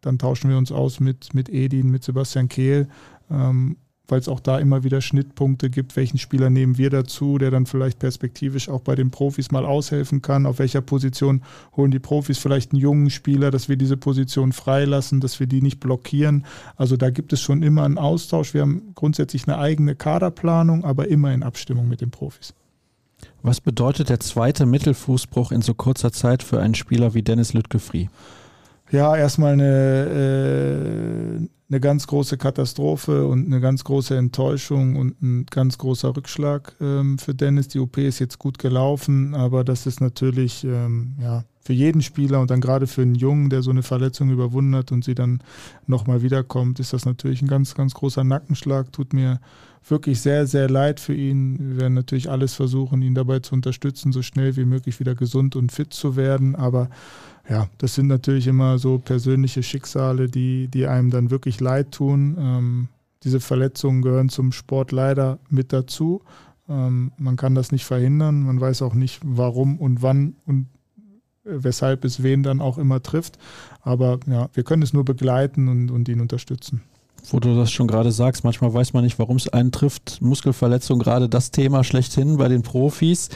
S3: dann tauschen wir uns aus mit, mit Edin, mit Sebastian Kehl ähm, weil es auch da immer wieder Schnittpunkte gibt, welchen Spieler nehmen wir dazu, der dann vielleicht perspektivisch auch bei den Profis mal aushelfen kann, auf welcher Position holen die Profis vielleicht einen jungen Spieler, dass wir diese Position freilassen, dass wir die nicht blockieren. Also da gibt es schon immer einen Austausch. Wir haben grundsätzlich eine eigene Kaderplanung, aber immer in Abstimmung mit den Profis.
S1: Was bedeutet der zweite Mittelfußbruch in so kurzer Zeit für einen Spieler wie Dennis Lüttgefri?
S3: Ja, erstmal eine, äh, eine ganz große Katastrophe und eine ganz große Enttäuschung und ein ganz großer Rückschlag ähm, für Dennis. Die OP ist jetzt gut gelaufen, aber das ist natürlich ähm, ja, für jeden Spieler und dann gerade für einen Jungen, der so eine Verletzung überwunden hat und sie dann nochmal wiederkommt, ist das natürlich ein ganz, ganz großer Nackenschlag. Tut mir wirklich sehr, sehr leid für ihn. Wir werden natürlich alles versuchen, ihn dabei zu unterstützen, so schnell wie möglich wieder gesund und fit zu werden. Aber ja, das sind natürlich immer so persönliche Schicksale, die, die einem dann wirklich leid tun. Ähm, diese Verletzungen gehören zum Sport leider mit dazu. Ähm, man kann das nicht verhindern. Man weiß auch nicht, warum und wann und weshalb es wen dann auch immer trifft. Aber ja, wir können es nur begleiten und, und ihn unterstützen.
S1: Wo du das schon gerade sagst, manchmal weiß man nicht, warum es einen trifft. Muskelverletzung, gerade das Thema schlechthin bei den Profis.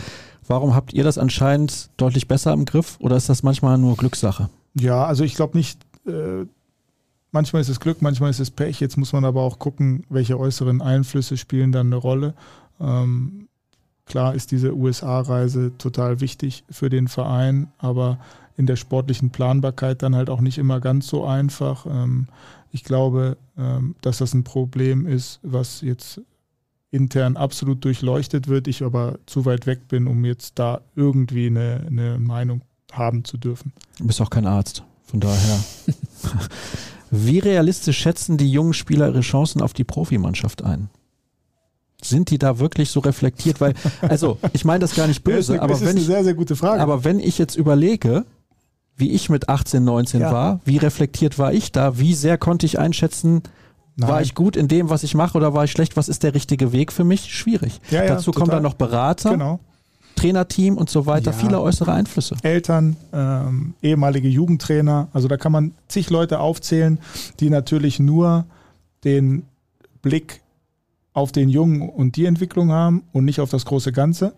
S1: Warum habt ihr das anscheinend deutlich besser im Griff oder ist das manchmal nur Glückssache?
S3: Ja, also ich glaube nicht, äh, manchmal ist es Glück, manchmal ist es Pech. Jetzt muss man aber auch gucken, welche äußeren Einflüsse spielen dann eine Rolle. Ähm, klar ist diese USA-Reise total wichtig für den Verein, aber in der sportlichen Planbarkeit dann halt auch nicht immer ganz so einfach. Ähm, ich glaube, ähm, dass das ein Problem ist, was jetzt intern absolut durchleuchtet wird, ich aber zu weit weg bin, um jetzt da irgendwie eine, eine Meinung haben zu dürfen.
S1: Du bist auch kein Arzt. Von daher. [LAUGHS] Wie realistisch schätzen die jungen Spieler ihre Chancen auf die Profimannschaft ein? Sind die da wirklich so reflektiert? Weil, also, ich meine das gar nicht böse,
S3: eine,
S1: aber wenn ich,
S3: sehr, sehr gute Frage.
S1: Aber wenn ich jetzt überlege, wie ich mit 18, 19 ja. war, wie reflektiert war ich da, wie sehr konnte ich einschätzen, Nein. War ich gut in dem, was ich mache oder war ich schlecht? Was ist der richtige Weg für mich? Schwierig. Ja, Dazu total. kommen dann noch Berater. Genau. Trainerteam und so weiter, ja. viele äußere Einflüsse.
S3: Eltern, ähm, ehemalige Jugendtrainer, also da kann man zig Leute aufzählen, die natürlich nur den Blick auf den Jungen und die Entwicklung haben und nicht auf das große Ganze.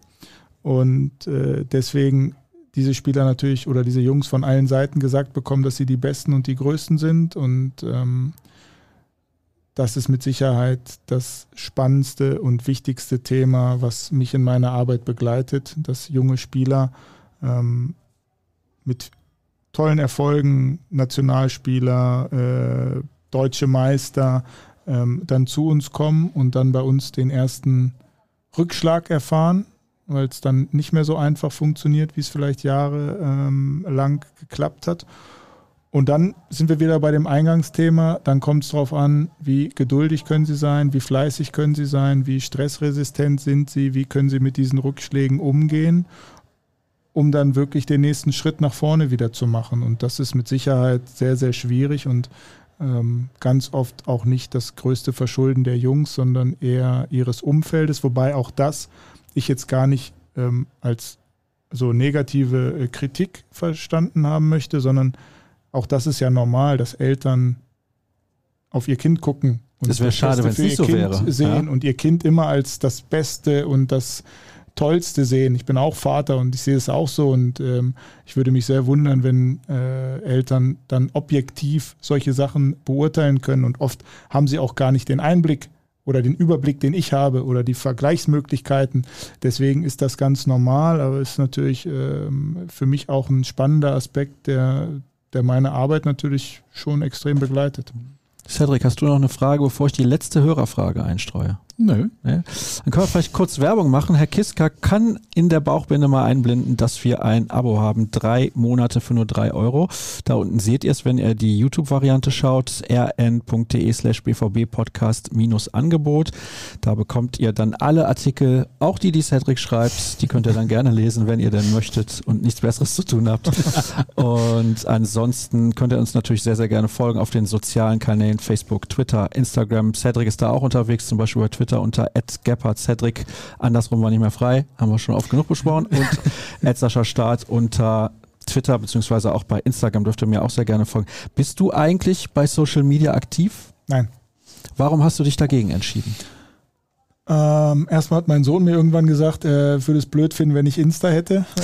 S3: Und äh, deswegen diese Spieler natürlich oder diese Jungs von allen Seiten gesagt bekommen, dass sie die Besten und die Größten sind. Und ähm, das ist mit Sicherheit das spannendste und wichtigste Thema, was mich in meiner Arbeit begleitet, dass junge Spieler ähm, mit tollen Erfolgen, Nationalspieler, äh, deutsche Meister, ähm, dann zu uns kommen und dann bei uns den ersten Rückschlag erfahren, weil es dann nicht mehr so einfach funktioniert, wie es vielleicht jahrelang ähm, geklappt hat. Und dann sind wir wieder bei dem Eingangsthema. Dann kommt es darauf an, wie geduldig können Sie sein, wie fleißig können Sie sein, wie stressresistent sind Sie, wie können Sie mit diesen Rückschlägen umgehen, um dann wirklich den nächsten Schritt nach vorne wieder zu machen. Und das ist mit Sicherheit sehr, sehr schwierig und ähm, ganz oft auch nicht das größte Verschulden der Jungs, sondern eher ihres Umfeldes. Wobei auch das ich jetzt gar nicht ähm, als so negative äh, Kritik verstanden haben möchte, sondern auch das ist ja normal, dass Eltern auf ihr Kind gucken
S1: und das wäre schade, wenn es nicht so
S3: kind
S1: wäre.
S3: sehen ja? und ihr Kind immer als das Beste und das Tollste sehen. Ich bin auch Vater und ich sehe es auch so und ähm, ich würde mich sehr wundern, wenn äh, Eltern dann objektiv solche Sachen beurteilen können und oft haben sie auch gar nicht den Einblick oder den Überblick, den ich habe oder die Vergleichsmöglichkeiten. Deswegen ist das ganz normal, aber ist natürlich ähm, für mich auch ein spannender Aspekt, der der meine Arbeit natürlich schon extrem begleitet.
S1: Cedric, hast du noch eine Frage, bevor ich die letzte Hörerfrage einstreue?
S2: Nö.
S1: Nee? Dann können wir vielleicht kurz Werbung machen. Herr Kiska kann in der Bauchbinde mal einblenden, dass wir ein Abo haben. Drei Monate für nur drei Euro. Da unten seht ihr es, wenn ihr die YouTube-Variante schaut. rn.de slash bvb Podcast minus Angebot. Da bekommt ihr dann alle Artikel, auch die, die Cedric schreibt. Die könnt ihr dann gerne lesen, wenn ihr denn möchtet und nichts Besseres zu tun habt. [LAUGHS] und ansonsten könnt ihr uns natürlich sehr, sehr gerne folgen auf den sozialen Kanälen Facebook, Twitter, Instagram. Cedric ist da auch unterwegs, zum Beispiel bei Twitter unter Cedric. Andersrum war nicht mehr frei, haben wir schon oft genug besprochen. Und [LAUGHS] Sascha Start unter Twitter beziehungsweise auch bei Instagram dürft ihr mir auch sehr gerne folgen. Bist du eigentlich bei Social Media aktiv?
S3: Nein.
S1: Warum hast du dich dagegen entschieden?
S3: Ähm, erstmal hat mein Sohn mir irgendwann gesagt, er würde es blöd finden, wenn ich Insta hätte. [LAUGHS]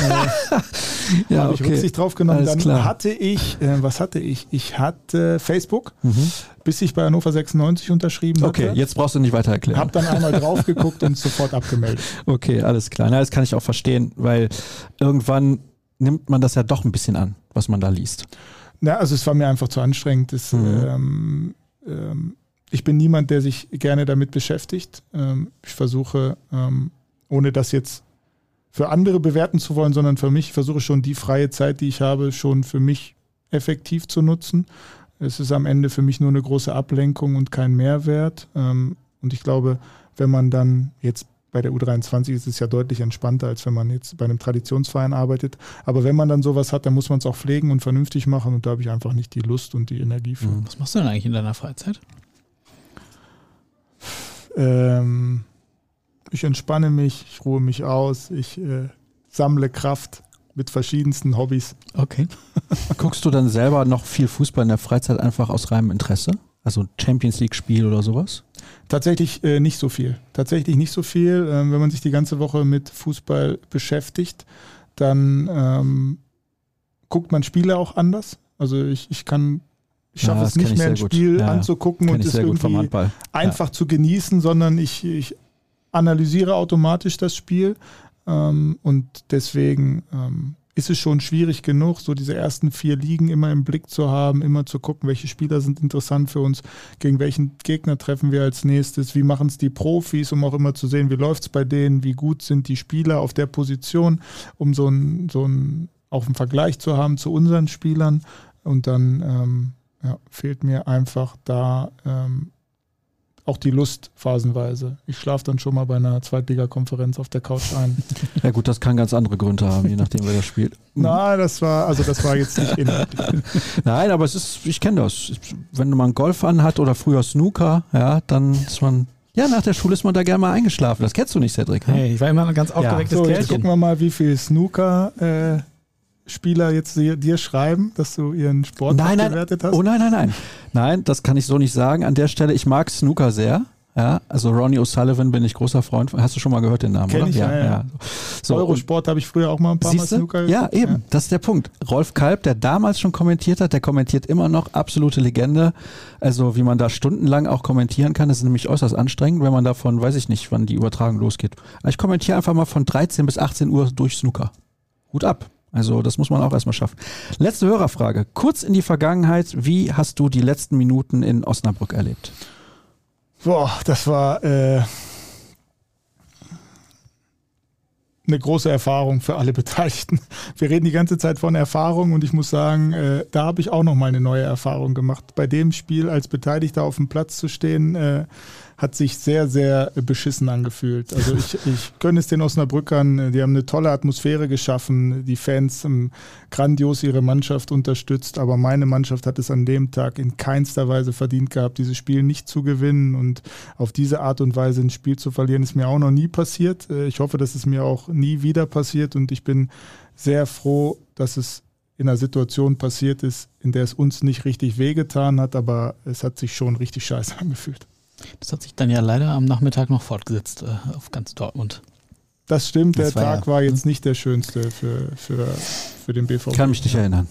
S3: Äh, ja, habe ich okay. Rücksicht drauf genommen. Alles Dann klar. hatte ich, äh, was hatte ich? Ich hatte Facebook, mhm. Bis ich bei Hannover 96 unterschrieben
S1: okay, hatte. Okay, jetzt brauchst du nicht weiter erklären.
S3: Habe dann einmal [LAUGHS] drauf geguckt und sofort abgemeldet.
S1: Okay, alles klar. Na, das kann ich auch verstehen, weil irgendwann nimmt man das ja doch ein bisschen an, was man da liest.
S3: Na, also es war mir einfach zu anstrengend. Das, mhm. ähm, ähm, ich bin niemand, der sich gerne damit beschäftigt. Ähm, ich versuche, ähm, ohne das jetzt für andere bewerten zu wollen, sondern für mich, ich versuche schon die freie Zeit, die ich habe, schon für mich effektiv zu nutzen. Es ist am Ende für mich nur eine große Ablenkung und kein Mehrwert. Ähm, und ich glaube, wenn man dann jetzt bei der U23 ist es ja deutlich entspannter, als wenn man jetzt bei einem Traditionsverein arbeitet. Aber wenn man dann sowas hat, dann muss man es auch pflegen und vernünftig machen. Und da habe ich einfach nicht die Lust und die Energie für.
S2: Was machst du denn eigentlich in deiner Freizeit?
S3: Ähm, ich entspanne mich, ich ruhe mich aus, ich äh, sammle Kraft mit verschiedensten Hobbys.
S1: Okay. Guckst du dann selber noch viel Fußball in der Freizeit einfach aus reinem Interesse? Also Champions League-Spiel oder sowas?
S3: Tatsächlich äh, nicht so viel. Tatsächlich nicht so viel. Ähm, wenn man sich die ganze Woche mit Fußball beschäftigt, dann ähm, guckt man Spiele auch anders. Also ich, ich kann ich schaffe ja, es nicht mehr, ein Spiel ja, anzugucken und es irgendwie einfach ja. zu genießen, sondern ich, ich analysiere automatisch das Spiel. Ähm, und deswegen ähm, ist es schon schwierig genug, so diese ersten vier Ligen immer im Blick zu haben, immer zu gucken, welche Spieler sind interessant für uns, gegen welchen Gegner treffen wir als nächstes, wie machen es die Profis, um auch immer zu sehen, wie läuft es bei denen, wie gut sind die Spieler auf der Position, um so ein, so auch einen Vergleich zu haben zu unseren Spielern. Und dann ähm, ja, fehlt mir einfach da ähm, auch die Lust phasenweise. Ich schlafe dann schon mal bei einer Zweitligakonferenz auf der Couch ein. [LAUGHS]
S1: Ja gut, das kann ganz andere Gründe haben, je nachdem, wer das spielt. [LAUGHS]
S3: Nein, das war, also das war jetzt nicht inhaltlich. [LAUGHS]
S1: Nein, aber es ist, ich kenne das. Wenn man Golf anhat oder früher Snooker, ja, dann ist man ja, nach der Schule ist man da gerne mal eingeschlafen. Das kennst du nicht, Cedric.
S2: Ne? Hey, ich war immer ein ganz aufgewecktes ja. so,
S3: Kerlchen. Jetzt gucken wir mal, wie viel Snooker äh, Spieler jetzt dir, schreiben, dass du ihren Sport
S1: nein, nein, bewertet hast? Oh nein, nein, nein. Nein, das kann ich so nicht sagen. An der Stelle, ich mag Snooker sehr. Ja, also Ronnie O'Sullivan bin ich großer Freund. Hast du schon mal gehört den Namen,
S3: Kenn
S1: oder?
S3: Ich, ja, ja. ja. So, Eurosport habe ich früher auch mal ein paar Mal
S1: Snooker Ja, eben. Ja. Das ist der Punkt. Rolf Kalb, der damals schon kommentiert hat, der kommentiert immer noch. Absolute Legende. Also wie man da stundenlang auch kommentieren kann, das ist nämlich äußerst anstrengend, wenn man davon, weiß ich nicht, wann die Übertragung losgeht. Ich kommentiere einfach mal von 13 bis 18 Uhr durch Snooker. Hut ab. Also das muss man auch erstmal schaffen. Letzte Hörerfrage. Kurz in die Vergangenheit. Wie hast du die letzten Minuten in Osnabrück erlebt?
S3: Boah, das war äh, eine große Erfahrung für alle [LAUGHS] Beteiligten. Wir reden die ganze Zeit von Erfahrung und ich muss sagen, äh, da habe ich auch noch mal eine neue Erfahrung gemacht. Bei dem Spiel als Beteiligter auf dem Platz zu stehen, äh, hat sich sehr, sehr beschissen angefühlt. Also ich, [LAUGHS] ich gönne es den Osnabrückern, die haben eine tolle Atmosphäre geschaffen, die Fans haben grandios ihre Mannschaft unterstützt, aber meine Mannschaft hat es an dem Tag in keinster Weise verdient gehabt, dieses Spiel nicht zu gewinnen und auf diese Art und Weise ein Spiel zu verlieren, ist mir auch noch nie passiert. Äh, ich hoffe, dass es mir auch nie wieder passiert und ich bin sehr froh, dass es in einer Situation passiert ist, in der es uns nicht richtig wehgetan hat, aber es hat sich schon richtig scheiße [LAUGHS] angefühlt.
S2: Das hat sich dann ja leider am Nachmittag noch fortgesetzt äh, auf ganz Dortmund.
S3: Das stimmt, das der war Tag ja, war jetzt hm? nicht der schönste für, für, für den BVB.
S1: Kann mich nicht ja. erinnern.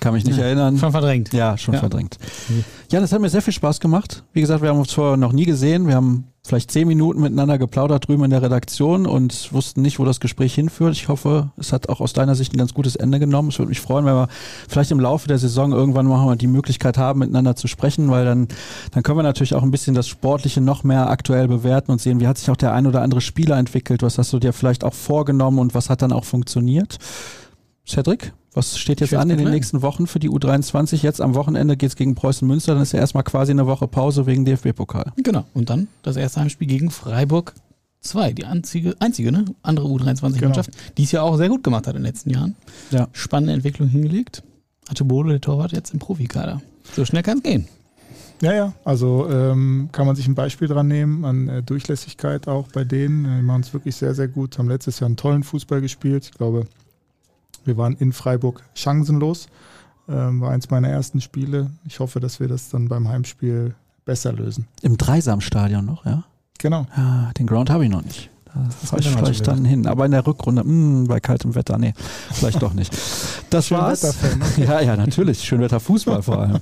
S1: Kann mich nicht ja, erinnern.
S2: Schon verdrängt.
S1: Ja, schon verdrängt. Ja, das hat mir sehr viel Spaß gemacht. Wie gesagt, wir haben uns vorher noch nie gesehen. Wir haben vielleicht zehn Minuten miteinander geplaudert drüben in der Redaktion und wussten nicht, wo das Gespräch hinführt. Ich hoffe, es hat auch aus deiner Sicht ein ganz gutes Ende genommen. Es würde mich freuen, wenn wir vielleicht im Laufe der Saison irgendwann mal die Möglichkeit haben, miteinander zu sprechen, weil dann, dann können wir natürlich auch ein bisschen das Sportliche noch mehr aktuell bewerten und sehen, wie hat sich auch der ein oder andere Spieler entwickelt. Was hast du dir vielleicht auch vorgenommen und was hat dann auch funktioniert? Cedric? Was steht jetzt an in den nächsten Wochen für die U23? Jetzt am Wochenende geht es gegen Preußen Münster, dann ist ja erstmal quasi eine Woche Pause wegen DFB-Pokal.
S2: Genau. Und dann das erste Heimspiel gegen Freiburg 2, die einzige, einzige ne? andere U23-Mannschaft, genau. die es ja auch sehr gut gemacht hat in den letzten Jahren. Ja. Spannende Entwicklung hingelegt. Hatte Bode, der Torwart, jetzt im Profikader. So schnell kann es gehen.
S3: Ja, ja, also ähm, kann man sich ein Beispiel dran nehmen, an äh, Durchlässigkeit auch bei denen. Die machen es wirklich sehr, sehr gut, haben letztes Jahr einen tollen Fußball gespielt. Ich glaube, wir waren in Freiburg chancenlos. Ähm, war eins meiner ersten Spiele. Ich hoffe, dass wir das dann beim Heimspiel besser lösen.
S1: Im Dreisamstadion noch, ja?
S3: Genau.
S1: Ja, den Ground habe ich noch nicht. Das fahre ich vielleicht dann hin. Aber in der Rückrunde, mh, hm, bei kaltem Wetter, nee, vielleicht doch nicht. Das Schön war's. Ne? [LAUGHS] Ja, ja, natürlich. Schönwetter Fußball vor allem.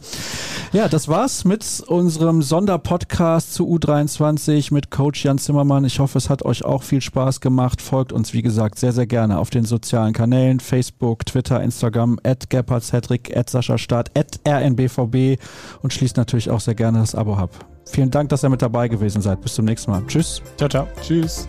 S1: Ja, das war's mit unserem Sonderpodcast zu U23 mit Coach Jan Zimmermann. Ich hoffe, es hat euch auch viel Spaß gemacht. Folgt uns, wie gesagt, sehr, sehr gerne auf den sozialen Kanälen, Facebook, Twitter, Instagram, at Cedric, at Sascha Staat, at RNBVB und schließt natürlich auch sehr gerne das Abo ab. Vielen Dank, dass ihr mit dabei gewesen seid. Bis zum nächsten Mal. Tschüss.
S3: Ciao, ciao. Tschüss.